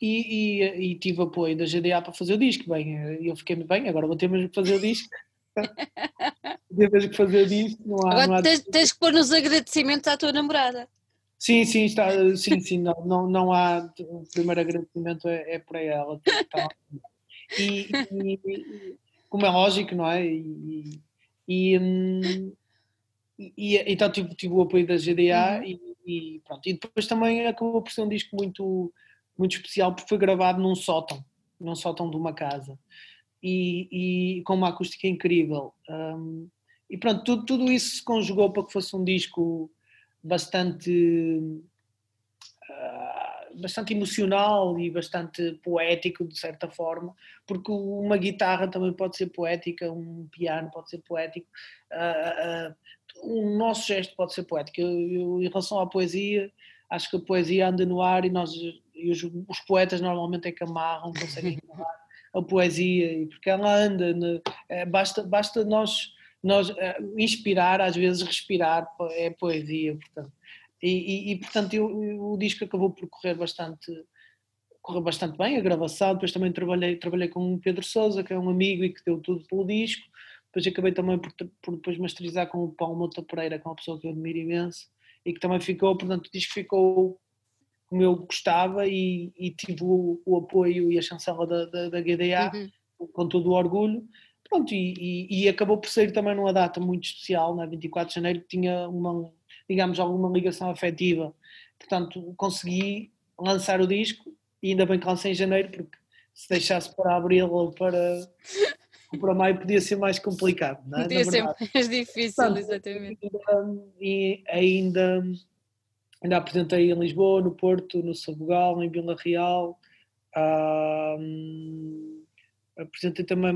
[SPEAKER 2] e, e, e, tive apoio da GDA para fazer o disco. Bem, eu fiquei bem, agora vou ter mesmo que fazer o disco. vou ter mesmo que fazer o disco. Não há,
[SPEAKER 1] agora
[SPEAKER 2] não há...
[SPEAKER 1] Tens, tens que pôr nos agradecimentos à tua namorada.
[SPEAKER 2] Sim, sim, está, sim, sim, não, não, não há. O primeiro agradecimento é, é para ela. Tá. E, e, como é lógico, não é? E, e, hum, e então tive, tive o apoio da GDA uhum. e, pronto. E depois também acabou por ser um disco muito, muito especial porque foi gravado num sótão, num sótão de uma casa. E, e com uma acústica incrível. Um, e pronto, tudo, tudo isso se conjugou para que fosse um disco bastante uh, bastante emocional e bastante poético de certa forma, porque uma guitarra também pode ser poética, um piano pode ser poético, uh, uh, o nosso gesto pode ser poético. Eu, eu, em relação à poesia, acho que a poesia anda no ar e nós e os, os poetas normalmente é que amarram, conseguem amarrar a poesia, porque ela anda, ne, é, basta, basta nós nós uh, inspirar, às vezes respirar é poesia, portanto. E, e, e portanto eu, o disco acabou por correr bastante correu bastante bem a gravação, depois também trabalhei, trabalhei com o Pedro Souza, que é um amigo e que deu tudo pelo disco, depois acabei também por, por depois masterizar com o Paulo Mota Pereira, que é uma pessoa que eu admiro imenso, e que também ficou, portanto o disco ficou como eu gostava e, e tive o, o, apoio e a chancela da, da, da GDA, uhum. com todo o orgulho, Pronto, e, e, e, acabou por ser também numa data muito especial, na 24 de janeiro, que tinha uma, digamos, alguma ligação afetiva. Portanto, consegui lançar o disco e ainda bem que lancei em janeiro, porque se deixasse para abril ou para, para maio podia ser mais complicado. Não é?
[SPEAKER 1] Podia ser mais difícil, Portanto, exatamente.
[SPEAKER 2] E ainda, ainda apresentei em Lisboa, no Porto, no Sabugal, em Vila Real. Um, apresentei também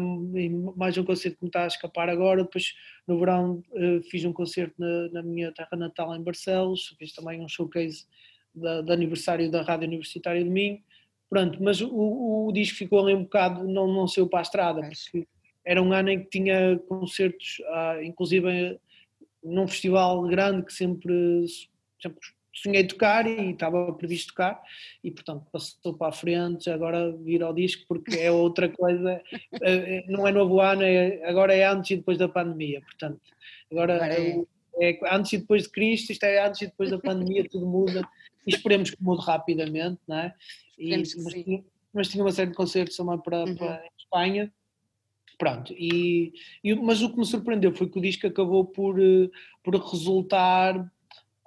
[SPEAKER 2] mais um concerto que me está a escapar agora. Depois, no verão, eh, fiz um concerto na, na minha terra natal, em Barcelos. Fiz também um showcase de aniversário da Rádio Universitária de Minho. Pronto, mas o, o, disco ficou ali um bocado, não, não saiu para a estrada, porque era um ano em que tinha concertos, ah, inclusive num festival grande que sempre, sempre sonhei tocar e estava previsto tocar e portanto passou para a frente, agora vir ao disco porque é outra coisa, eh, eh, não é novo ano, é, agora é antes e depois da pandemia, portanto agora é, é antes e depois de Cristo, isto é antes e depois da pandemia, tudo muda e esperemos que mude rapidamente, não é? E, mas, tinha, mas, tinha, uma série de concertos também para, uhum. para Espanha Pronto, e, e, mas o que me surpreendeu foi que o disco acabou por, eh, por resultar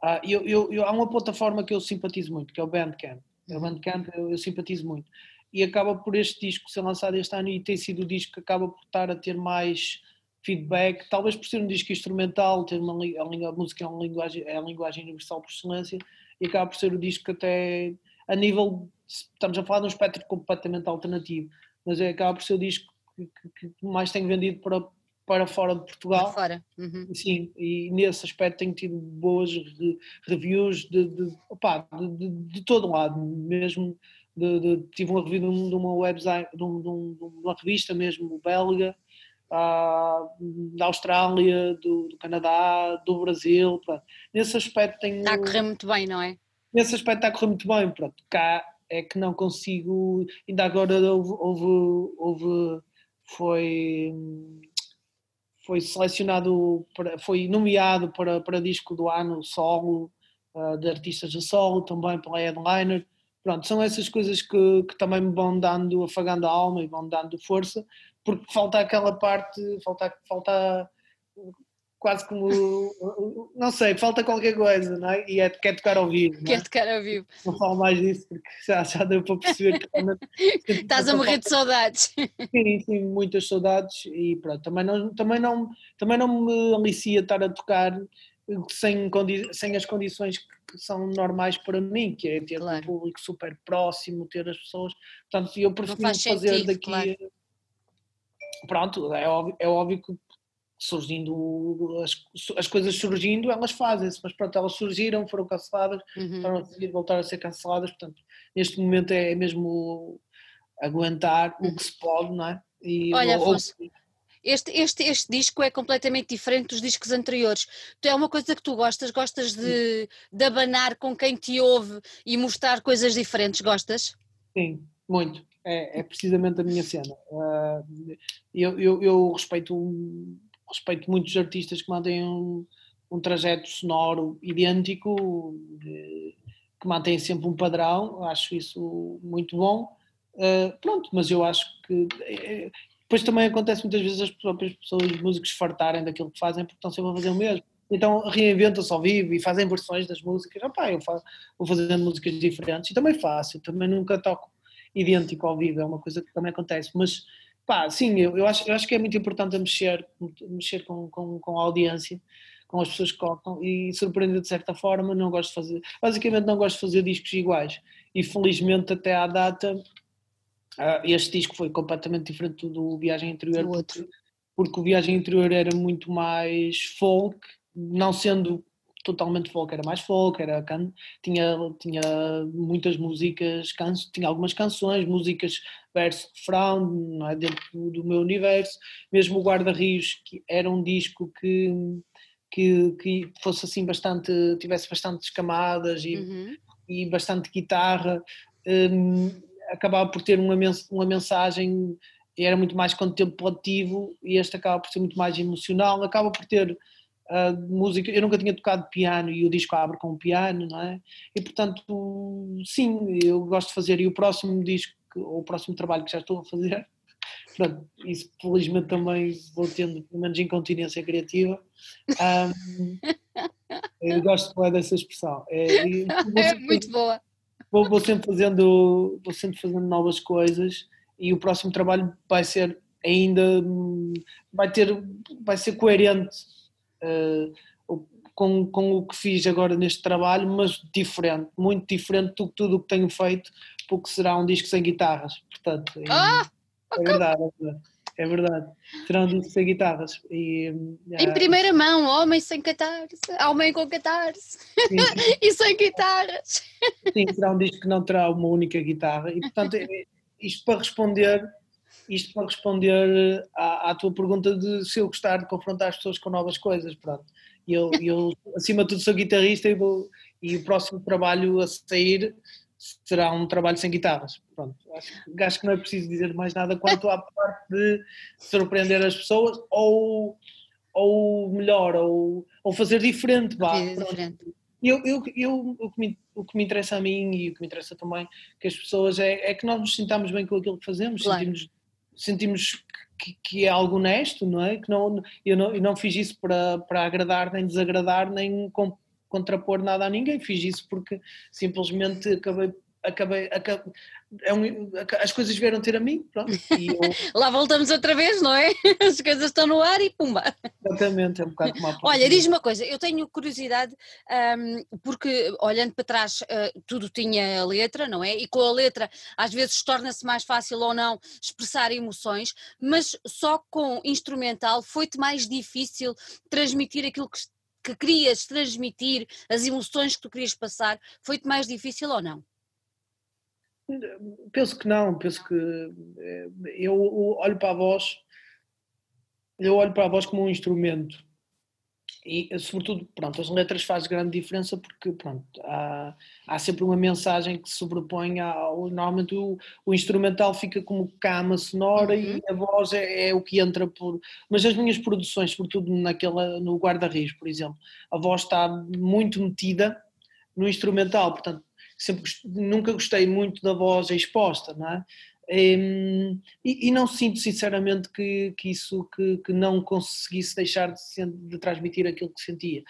[SPEAKER 2] ah, eu, eu, eu, há uma plataforma que eu simpatizo muito, que é o Bandcamp. É o uhum. Bandcamp eu, eu simpatizo muito. E acaba por este disco ser lançado este ano e tem sido o disco que acaba por estar a ter mais feedback, talvez por ser um disco instrumental, ter uma a, a música é uma linguagem, é a linguagem universal por excelência, e acaba por ser o disco que até a nível, estamos a falar de um espectro completamente alternativo, mas é, acaba por ser o disco que, que, que mais tem vendido para, para fora de Portugal.
[SPEAKER 1] Fora. Uhum.
[SPEAKER 2] Sim, e nesse aspecto tenho tido boas reviews de, de, opa, de, de, de todo lado, mesmo tive uma review de uma website, de, um, uma revista mesmo belga, da Austrália, do, do, Canadá, do Brasil, pronto. nesse aspecto tenho...
[SPEAKER 1] Está a correr muito bem, não é?
[SPEAKER 2] Nesse aspecto está a correr muito bem, pronto, cá é que não consigo, ainda agora houve, houve, houve foi foi selecionado, para, foi nomeado para, para disco do ano solo, uh, de artistas a solo, também pela Headliner. Pronto, são essas coisas que, que também me vão dando, afagando a alma e vão dando força, porque falta aquela parte, falta, falta quase como, não sei, falta qualquer coisa, não é? E é, quer tocar ao vivo.
[SPEAKER 1] Quer é? tocar ao vivo.
[SPEAKER 2] Não falo mais disso porque já, já deu para perceber que
[SPEAKER 1] estás a morrer de saudades.
[SPEAKER 2] Sim, sim, muitas saudades e pronto, também não, também não, também não me alicia estar a tocar sem, sem as condições que são normais para mim, que é ter claro. um público super próximo, ter as pessoas. Portanto, eu prefiro fazer sentido, daqui. Claro. Pronto, é óbvio, é óbvio que surgindo, as, as coisas surgindo, elas fazem-se, mas pronto, elas surgiram, foram canceladas, uhum. para não voltar a ser canceladas, portanto, neste momento é mesmo aguentar uhum. o que se pode, não é?
[SPEAKER 1] E, Olha, ou, Afonso, este, este, este disco é completamente diferente dos discos anteriores. Tu é uma coisa que tu gostas, gostas de, de abanar com quem te ouve e mostrar coisas diferentes, gostas?
[SPEAKER 2] Sim, muito. É, é precisamente a minha cena. Uh, eu, eu, eu respeito respeito muitos artistas que mantêm um, um trajeto sonoro idêntico, de, que mantêm sempre um padrão, acho isso muito bom. Uh, pronto, mas eu acho que é, depois também acontece muitas vezes as próprias pessoas, os músicos, fartarem daquilo que fazem porque estão sempre a fazer o mesmo. Então reinventam-se ao vivo e fazem versões das músicas. Opá, eu faço, vou fazendo músicas diferentes e também faço, também nunca toco idêntico ao vivo, é uma coisa que também acontece, mas Pá, sim, eu, eu, acho, eu acho que é muito importante mexer, mexer com, com, com a audiência, com as pessoas que tocam e surpreender de certa forma. Não gosto de fazer, basicamente, não gosto de fazer discos iguais. E felizmente, até à data, uh, este disco foi completamente diferente do Viagem Interior, porque, porque o Viagem Interior era muito mais folk, não sendo totalmente folk, era mais folk, era can... tinha, tinha muitas músicas, can... tinha algumas canções, músicas verso refrão, é? dentro do meu universo, mesmo o Guarda-Rios, que era um disco que, que, que fosse assim bastante, tivesse bastantes camadas e, uhum. e bastante guitarra, um, acabava por ter uma, mens uma mensagem era muito mais contemplativo e este acaba por ser muito mais emocional, acaba por ter uh, música, eu nunca tinha tocado piano e o disco abre com piano, não é? E portanto, sim, eu gosto de fazer e o próximo disco, ou o próximo trabalho que já estou a fazer, pronto, isso felizmente também vou tendo pelo menos incontinência criativa. Um, eu gosto de dessa expressão.
[SPEAKER 1] É, é muito boa.
[SPEAKER 2] Vou, vou, sempre fazendo, vou sempre fazendo novas coisas e o próximo trabalho vai ser ainda vai ter vai ser coerente uh, com, com o que fiz agora neste trabalho, mas diferente, muito diferente do que tudo o que tenho feito, porque será um disco sem guitarras, portanto, é, ah, é, verdade, é verdade. É verdade. Será um disco sem guitarras. E,
[SPEAKER 1] em primeira mão, homem sem catarse, homem com catarse e sem guitarras.
[SPEAKER 2] Sim, será um disco que não terá uma única guitarra e portanto é, isto para responder isto para responder à, à, tua pergunta de se eu gostar de confrontar as pessoas com novas coisas, pronto. Eu, eu acima de tudo sou guitarrista e, vou, e o próximo trabalho a sair será um trabalho sem guitarras. Pronto, acho, acho, que não é preciso dizer mais nada quanto à parte de surpreender as pessoas ou, ou melhor, ou, ou fazer diferente. Vá, diferente. Eu, eu, eu, o, que me, o que me interessa a mim e o que me interessa também que as pessoas é, é que nós nos sintamos bem com aquilo que fazemos, claro. sentimos sentimos que, que, é algo honesto, não é? Que não, eu, não, eu não fiz isso para, para agradar, nem desagradar, nem contrapor nada a ninguém, fiz isso porque simplesmente acabei acabei, acabei é um, as coisas vieram ter a mim, pronto. Eu...
[SPEAKER 1] Lá voltamos outra vez, não é? As coisas estão no ar e pumba.
[SPEAKER 2] Exatamente, é um bocado como
[SPEAKER 1] Olha, diz-me uma coisa, eu tenho curiosidade, um, porque olhando para trás uh, tudo tinha letra, não é? E com a letra às vezes torna-se mais fácil ou não expressar emoções, mas só com instrumental foi-te mais difícil transmitir aquilo que, que querias transmitir, as emoções que tu querias passar, foi-te mais difícil ou não?
[SPEAKER 2] Penso que não, penso que eh, eu olho para a voz, eu olho para a voz como um instrumento e sobretudo, pronto, as letras fazem grande diferença porque, pronto, há, há sempre uma mensagem que se sobrepõe ao, normalmente o, o instrumental fica como cama sonora uhum. e a voz é, é, o que entra por, mas as minhas produções, sobretudo naquela, no guarda-rios, por exemplo, a voz está muito metida no instrumental, portanto, sempre, nunca gostei muito da voz exposta, não é? E, e, não sinto sinceramente que, que isso que, que, não conseguisse deixar de, de, transmitir aquilo que sentia.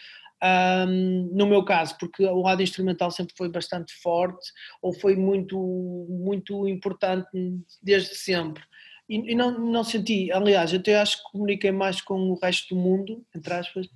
[SPEAKER 2] Um, no meu caso, porque o lado instrumental sempre foi bastante forte ou foi muito, muito importante desde sempre. E não, não senti, aliás, até acho que comuniquei mais com o resto do mundo, entre aspas,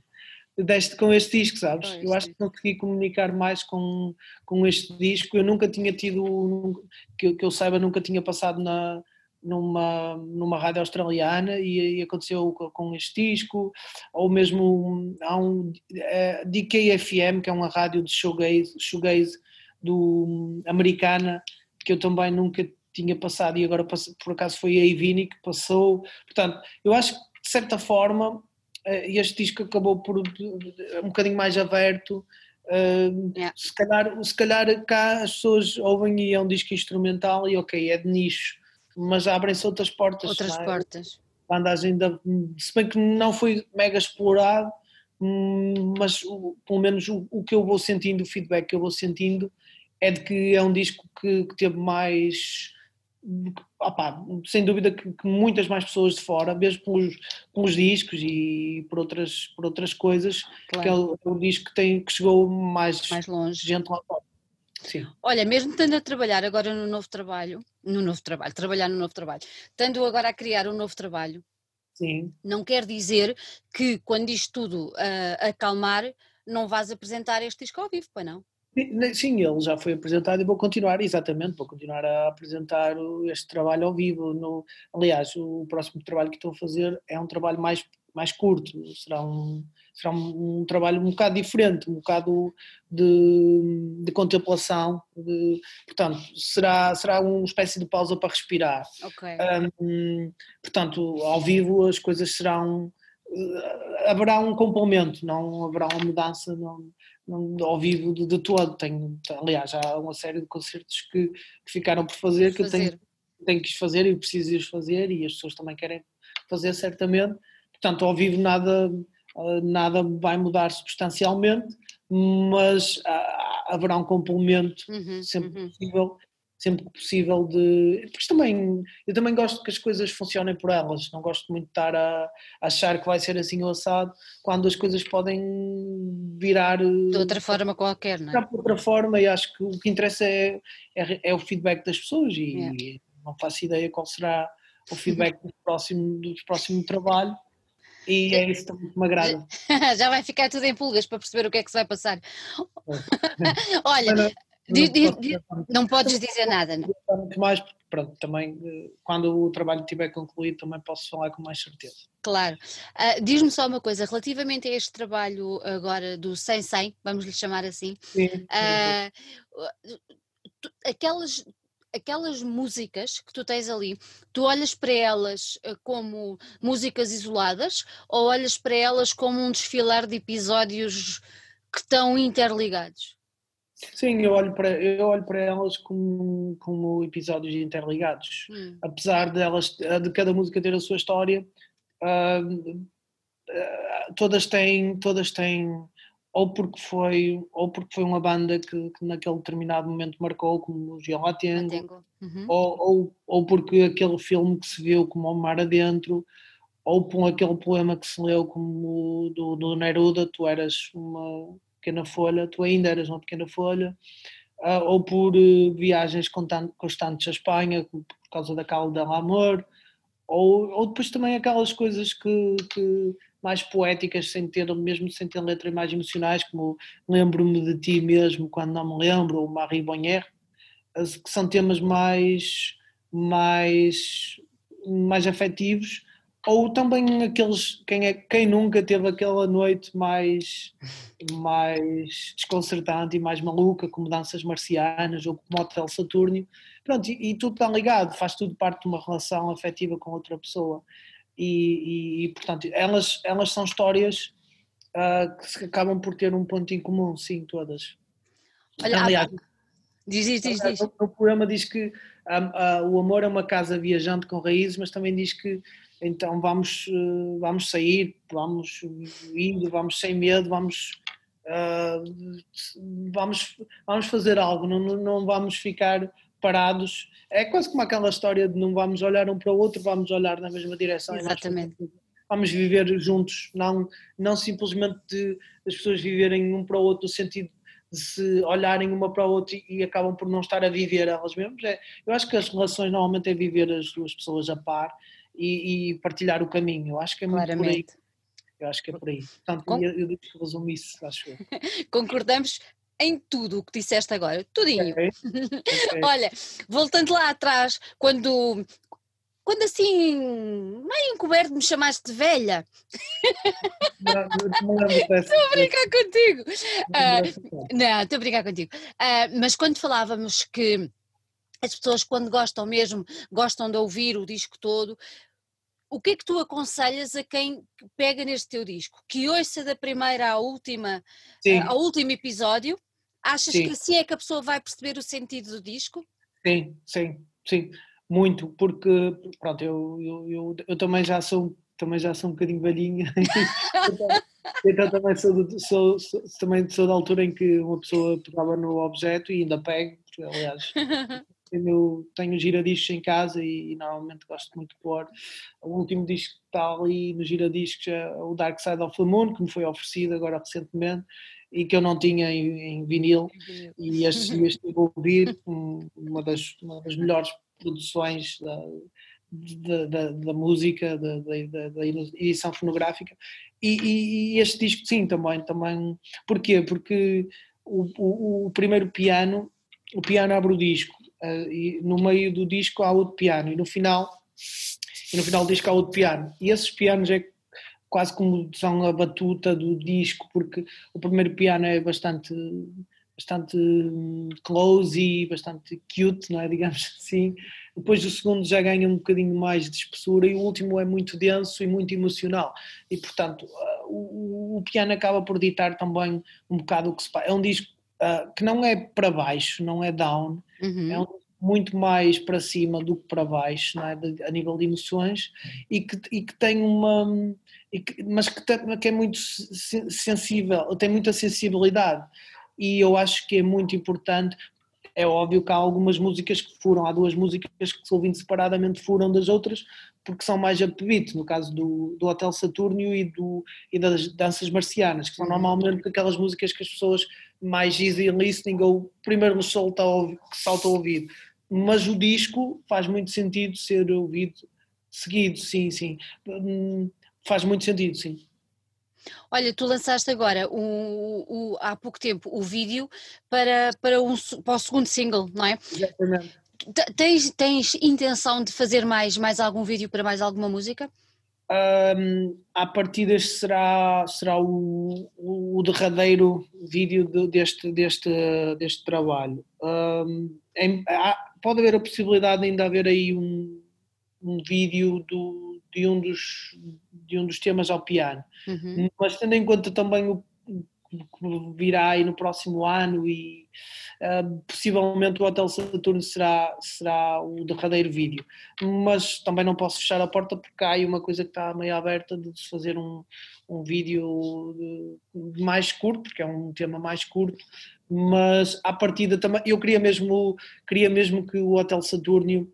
[SPEAKER 2] deste, com este disco, sabes? Pois, eu acho que consegui comunicar mais com, com este disco. Eu nunca tinha tido, que, que eu saiba, nunca tinha passado na, numa, numa rádio australiana e, e aconteceu com, com, este disco, ou mesmo há um é, DKFM, que é uma rádio de shoegaze, shoegaze do, americana, que eu também nunca tinha passado e agora por acaso foi a Ivini que passou. Portanto, eu acho que de certa forma este disco acabou por um bocadinho mais aberto. Uh, yeah. se, calhar, se calhar cá as pessoas ouvem e é um disco instrumental e ok, é de nicho, mas abrem-se outras portas.
[SPEAKER 1] Outras é? portas.
[SPEAKER 2] Bandas ainda, se bem que não foi mega explorado, hum, mas pelo menos o, o, que eu vou sentindo, o feedback que eu vou sentindo é de que é um disco que, que teve mais Sem dúvida que, que, muitas mais pessoas de fora, mesmo pelos, pelos discos e por outras, por outras coisas, claro. que é o, é o, disco que, tem, que chegou mais,
[SPEAKER 1] mais longe.
[SPEAKER 2] gente lá fora. Sim.
[SPEAKER 1] Olha, mesmo estando a trabalhar agora no novo trabalho, no novo trabalho, trabalhar no novo trabalho, estando agora a criar um novo trabalho,
[SPEAKER 2] Sim.
[SPEAKER 1] não quer dizer que quando isto tudo uh, acalmar, não vás apresentar este disco ao vivo, pois não?
[SPEAKER 2] Sim, ele já foi apresentado e vou continuar, exatamente, vou continuar a apresentar este trabalho ao vivo. No, aliás, o próximo trabalho que estou a fazer é um trabalho mais, mais curto, será um, será um, um trabalho um bocado diferente, um bocado de, de contemplação, de, portanto, será, será uma espécie de pausa para respirar.
[SPEAKER 1] Okay.
[SPEAKER 2] Um, portanto, ao vivo as coisas serão eh, haverá um complemento, não haverá uma mudança, não, ao vivo de, de todo. Tenho, aliás, há uma série de concertos que, que ficaram por fazer, que fazer. eu tenho, tenho que os fazer e preciso os fazer e as pessoas também querem fazer certamente. Portanto, ao vivo nada, nada vai mudar substancialmente, mas haverá um complemento uhum, sempre uhum. possível sempre que possível de. Porque também, eu também gosto que as coisas funcionem por elas, não gosto muito de estar a, achar que vai ser assim ou assado, quando as coisas podem virar.
[SPEAKER 1] De outra forma qualquer, não é?
[SPEAKER 2] De outra forma, e acho que o que interessa é, é, é o feedback das pessoas e, é. não faço ideia qual será o feedback do próximo, do próximo trabalho. E é isso também que me agrada.
[SPEAKER 1] Já vai ficar tudo em pulgas para perceber o que é que se vai passar. Olha, Diz, diz, diz, não podes dizer nada, não?
[SPEAKER 2] Muito mais, porque pronto, também eh, quando o trabalho estiver concluído também posso falar com mais certeza.
[SPEAKER 1] Claro. Uh, Diz-me só uma coisa, relativamente a este trabalho agora do 100-100, vamos lhe chamar assim,
[SPEAKER 2] sim, uh,
[SPEAKER 1] aquelas, aquelas músicas que tu tens ali, tu olhas para elas como músicas isoladas ou olhas para elas como um desfilar de episódios que estão interligados?
[SPEAKER 2] Sim, eu olho para, eu olho para elas como, como episódios interligados. Hum. Apesar de, elas, de cada música ter a sua história, uh, uh, todas têm, todas têm ou porque foi ou porque foi uma banda que, que naquele determinado momento marcou como o Geolatengo uhum. ou, ou, ou porque aquele filme que se viu como o Mar Adentro ou por aquele poema que se leu como do, do Neruda, tu eras uma pequena folha, tu ainda eras uma pequena folha, uh, ou por uh, viagens constantes à Espanha por causa da Cala del Amor, ou, ou depois também aquelas coisas que, que mais poéticas, sem ter, mesmo sem ter letra mais emocionais, como Lembro-me de Ti mesmo quando não me lembro, ou Marie Bonnier, que são temas mais, mais, mais afetivos, ou também aqueles, quem, é, quem nunca teve aquela noite mais, mais desconcertante e mais maluca, como danças marcianas ou como Hotel Saturnio, pronto, e, e, tudo está ligado, faz tudo parte de uma relação afetiva com outra pessoa. E, e, e portanto, elas, elas são histórias uh, que acabam por ter um ponto em comum, sim, todas.
[SPEAKER 1] Olha, Aliás, diz, diz, diz, diz.
[SPEAKER 2] O programa diz que uh, uh, o amor é uma casa viajante com raízes, mas também diz que então vamos, vamos sair, vamos indo, vamos sem medo, vamos, vamos, vamos fazer algo, não, não vamos ficar parados. É quase como aquela história de não vamos olhar um para o outro, vamos olhar na mesma direção.
[SPEAKER 1] Exatamente
[SPEAKER 2] vamos viver juntos, não, não simplesmente as pessoas viverem um para o outro no sentido se olharem uma para a outra e, acabam por não estar a viver elas mesmas. É, eu acho que as relações normalmente é viver as duas pessoas a par e, e partilhar o caminho. Eu acho que é muito Claramente. por aí. Eu acho que é por aí. Portanto, Com... eu, eu digo que resumo isso, acho eu.
[SPEAKER 1] Concordamos em tudo o que disseste agora, tudinho. Okay. Okay. Olha, voltando lá atrás, quando, quando assim, meio encoberto, me chamaste de velha. Estou a brincar contigo. Uh, não, estou a brincar contigo. Uh, mas quando falávamos que as pessoas, quando gostam mesmo, gostam de ouvir o disco todo, o que é que tu aconselhas a quem pega neste teu disco? Que ouça da primeira à última, uh, ao último episódio? Achas sim. que assim é que a pessoa vai perceber o sentido do disco?
[SPEAKER 2] Sim, sim, sim muito, porque pronto, eu, eu, eu, eu, também já sou também já sou um bocadinho velhinha, então, então, também sou, sou, sou, também sou da altura em que uma pessoa pegava no objeto e ainda pego, porque, aliás tenho, tenho giradiscos em casa e, e, normalmente gosto muito de pôr. O último disco que está ali no giradiscos é o Dark Side of the Moon, que me foi oferecido agora recentemente e que eu não tinha em, em vinil, e este, este vou ouvir, uma das, uma das melhores produções da, da, da música, da, da, edição fonográfica. E, e, este disco, sim, também. também porquê? Porque o, o, o primeiro piano, o piano abre o disco, uh, e no meio do disco há outro piano, e no final, e no final do disco há outro piano. E esses pianos é quase como são a batuta do disco, porque o primeiro piano é bastante bastante hum, close e bastante cute, não é? digamos assim. Depois o segundo já ganha um bocadinho mais de espessura e o último é muito denso e muito emocional. E portanto uh, o, o piano acaba por ditar também um bocado o que se passa. É um disco uh, que não é para baixo, não é down, uhum. é um muito mais para cima do que para baixo, não é? De, a nível de emoções, e que, e que tem uma. Que, mas que, que, é muito sensível, tem muita sensibilidade e eu acho que é muito importante. É óbvio que há algumas músicas que foram, há duas músicas que se ouvindo separadamente foram das outras, porque são mais upbeat, no caso do, do Hotel Saturnio e, do, e das Danças Marcianas, que são uhum. normalmente aquelas músicas que as pessoas mais easy listening ou primeiro no solta que salta ao ouvido. Mas o disco faz muito sentido ser ouvido seguido, sim, sim. Hum, faz muito sentido, sim.
[SPEAKER 1] Olha, tu lançaste agora o, o, há pouco tempo o vídeo para, para, um, para o segundo single, não é?
[SPEAKER 2] Exatamente.
[SPEAKER 1] Tens, tens intenção de fazer mais, mais algum vídeo para mais alguma música?
[SPEAKER 2] Um, a partir deste será, será o, o derradeiro vídeo de, deste, deste, deste trabalho. Um, em, há, pode haver a possibilidade de ainda haver aí um, um vídeo do, de, um dos, de um dos temas ao piano. Uhum. Mas tendo em conta também o que virá aí no próximo ano e uh, possivelmente o Hotel Saturno será, será o derradeiro vídeo. Mas também não posso fechar a porta porque há aí uma coisa que está meio aberta de se fazer um, um vídeo de, mais curto, porque é um tema mais curto, mas à partida também, eu queria mesmo, queria mesmo que o Hotel Saturno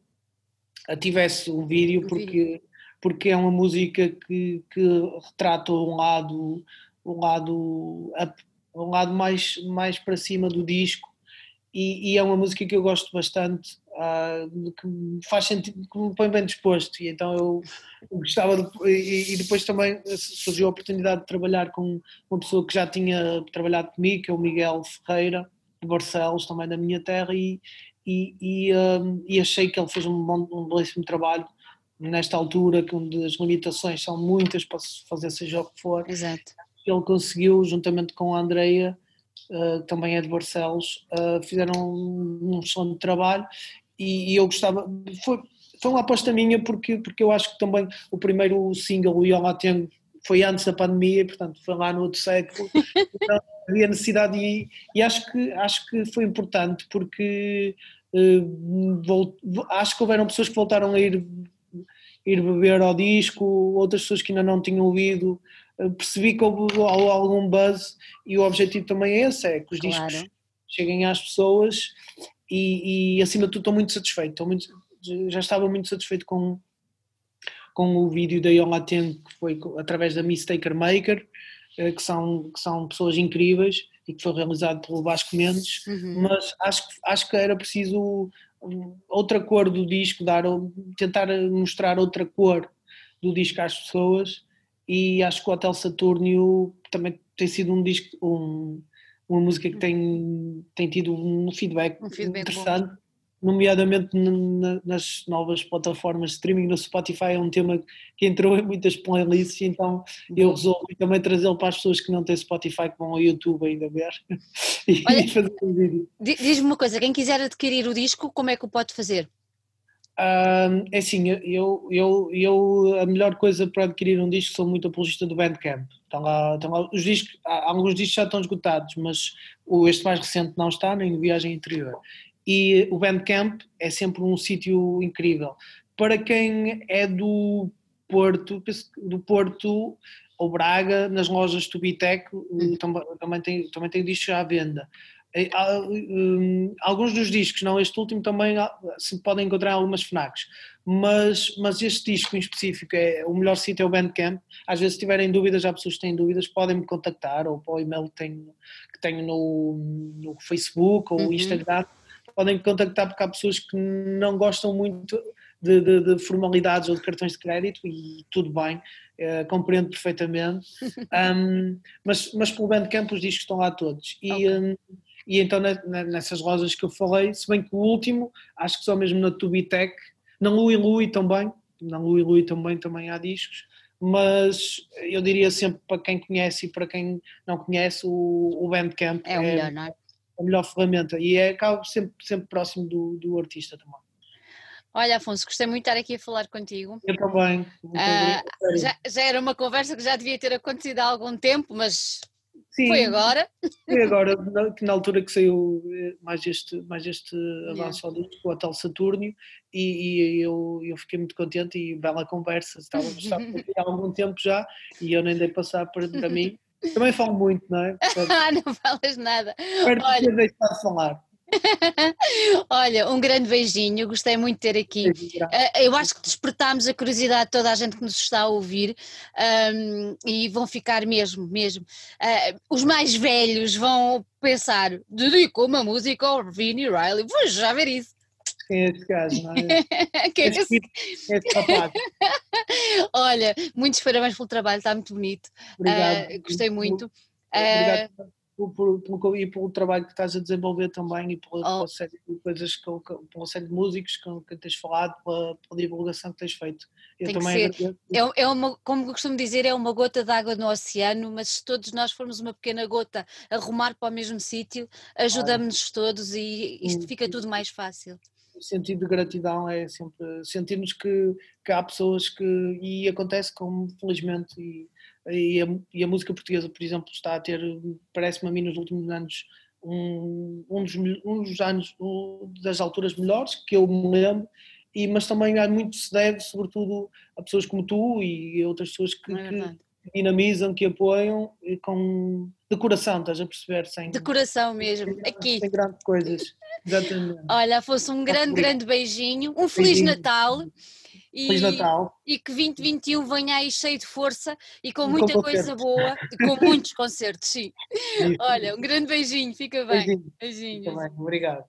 [SPEAKER 2] tivesse um vídeo, porque porque é uma música que, que retrata um lado, um lado, um lado mais, mais para cima do disco e, e é uma música que eu gosto bastante, uh, que me faz sentido, que me põe bem disposto e então eu, gostava de, e, e, depois também surgiu a oportunidade de trabalhar com uma pessoa que já tinha trabalhado comigo, que é o Miguel Ferreira, de Barcelos, também da minha terra e, e, e, um, e achei que ele fez um, bom, um belíssimo trabalho nesta altura, onde as limitações são muitas para fazer seja o que for.
[SPEAKER 1] Exato.
[SPEAKER 2] Ele conseguiu, juntamente com a Andreia, uh, que também é de Barcelos, uh, fizeram um, um som de trabalho e, e, eu gostava. Foi, foi uma aposta minha porque, porque eu acho que também o primeiro single, o Yola Tengo, foi antes da pandemia, portanto foi lá no outro século, então havia necessidade e, e acho, que, acho que foi importante porque vou, acho que houveram pessoas que voltaram a ir, ir beber ao disco, outras pessoas que ainda não tinham ouvido, uh, percebi que houve algum buzz e o objetivo também é esse, é que os claro. discos cheguem às pessoas e, e acima de tudo estou muito satisfeito, estou muito, já estava muito satisfeito com com o vídeo da Yola Ten, que foi através da Mistaker Maker, eh, que são, que são pessoas incríveis e que foi realizado pelo Vasco Mendes, uhum. mas acho, acho que era preciso outra cor do disco, dar, tentar mostrar outra cor do disco às pessoas e acho que o Hotel Saturnio também tem sido um disco, um, uma música que tem, tem tido um feedback, um feedback interessante. Bom nomeadamente nas novas plataformas de streaming, no Spotify é um tema que entrou em muitas playlists, então eu resolvi também trazê-lo para as pessoas que não têm Spotify, que vão ao YouTube ainda ver e
[SPEAKER 1] Olha, fazer um vídeo. Diz-me uma coisa, quem quiser adquirir o disco, como é que o pode fazer?
[SPEAKER 2] Uh, é assim, eu, eu, eu a melhor coisa para adquirir um disco sou muito apologista do Bandcamp. Estão lá, estão lá, os discos, alguns discos já estão esgotados, mas o, este mais recente não está, nem Viagem Interior e o Bandcamp é sempre um sítio incrível. Para quem é do Porto, do Porto ou Braga, nas lojas Tubitec uhum. também, tem, também tem discos à venda. Hum, alguns dos discos, não este último, também se podem encontrar em algumas FNACs, mas, mas este disco em específico, é, o melhor sítio é o Bandcamp. Às vezes, se tiverem dúvidas, há pessoas que têm dúvidas, podem me contactar ou para o e-mail que tenho, que tenho no, no Facebook ou uhum. Instagram podem contactar porque há pessoas que não gostam muito de, de, de formalidades ou de cartões de crédito e tudo bem, uh, compreendo perfeitamente. Um, mas, mas pelo Bandcamp os discos estão lá todos. E, okay. um, e então nessas lojas que eu falei, se bem que o último, acho que só mesmo na Tubitec, na Lui Lui também, na Lui Lui também, também há discos, mas eu diria sempre para quem conhece e para quem não conhece, o, o Bandcamp
[SPEAKER 1] é o melhor, não é?
[SPEAKER 2] A melhor ferramenta e é acaba sempre, sempre próximo do, do artista também.
[SPEAKER 1] Olha, Afonso, gostei muito de estar aqui a falar contigo.
[SPEAKER 2] Eu também.
[SPEAKER 1] Uh, já, já, era uma conversa que já devia ter acontecido há algum tempo, mas Sim, foi agora.
[SPEAKER 2] Foi agora, na, na altura que saiu eh, mais este, mais este avanço yeah. ao o Hotel Saturnio, e, e, eu, eu fiquei muito contente e bela conversa. Estávamos há algum tempo já e eu nem dei passar para, para mim. Também falo muito, não é?
[SPEAKER 1] Ah, não falas nada.
[SPEAKER 2] Espero Olha... ter deixado de falar.
[SPEAKER 1] Olha, um grande beijinho, gostei muito de ter aqui. Uh, eu acho que despertámos a curiosidade de toda a gente que nos está a ouvir um, e vão ficar mesmo, mesmo. Uh, os mais velhos vão pensar: dedicou uma música ao Vinnie Riley, vou já ver isso
[SPEAKER 2] quem é esse gajo, não é? quem é esse, esse
[SPEAKER 1] rapaz. Olha, muitos parabéns pelo trabalho, está muito bonito. Obrigado. Uh, gostei muito.
[SPEAKER 2] Obrigado uh, por, por, e pelo trabalho que estás a desenvolver também e pela, oh. pela série de coisas, que, pela série de músicos que, que tens falado, pela, pela, divulgação que tens feito.
[SPEAKER 1] Eu Tem também que ser. É, é uma, como costumo dizer, é uma gota de água no oceano, mas se todos nós formos uma pequena gota a rumar para o mesmo sítio, ajudamos-nos todos e isto fica tudo mais fácil
[SPEAKER 2] o sentido de gratidão é sempre sentirmos que, que há pessoas que, e acontece como felizmente, e, e, a, e a música portuguesa, por exemplo, está a ter, parece-me a mim nos últimos anos, um, um, dos, um dos anos um, das alturas melhores que eu me lembro, e, mas também há muito se deve, sobretudo, a pessoas como tu e outras pessoas que, é que dinamizam, que apoiam com de coração, estás a perceber? Sem,
[SPEAKER 1] de coração mesmo, aqui.
[SPEAKER 2] Sem grandes coisas. Exatamente.
[SPEAKER 1] Olha, fosse um grande, grande beijinho, um Feliz beijinho. Natal.
[SPEAKER 2] E, Feliz Natal.
[SPEAKER 1] E que 2021 venha aí cheio de força e com muita com coisa boa, e com muitos concertos, sim. Olha, um grande beijinho, fica bem. Beijinho. beijinho.
[SPEAKER 2] Fica bem. Obrigado.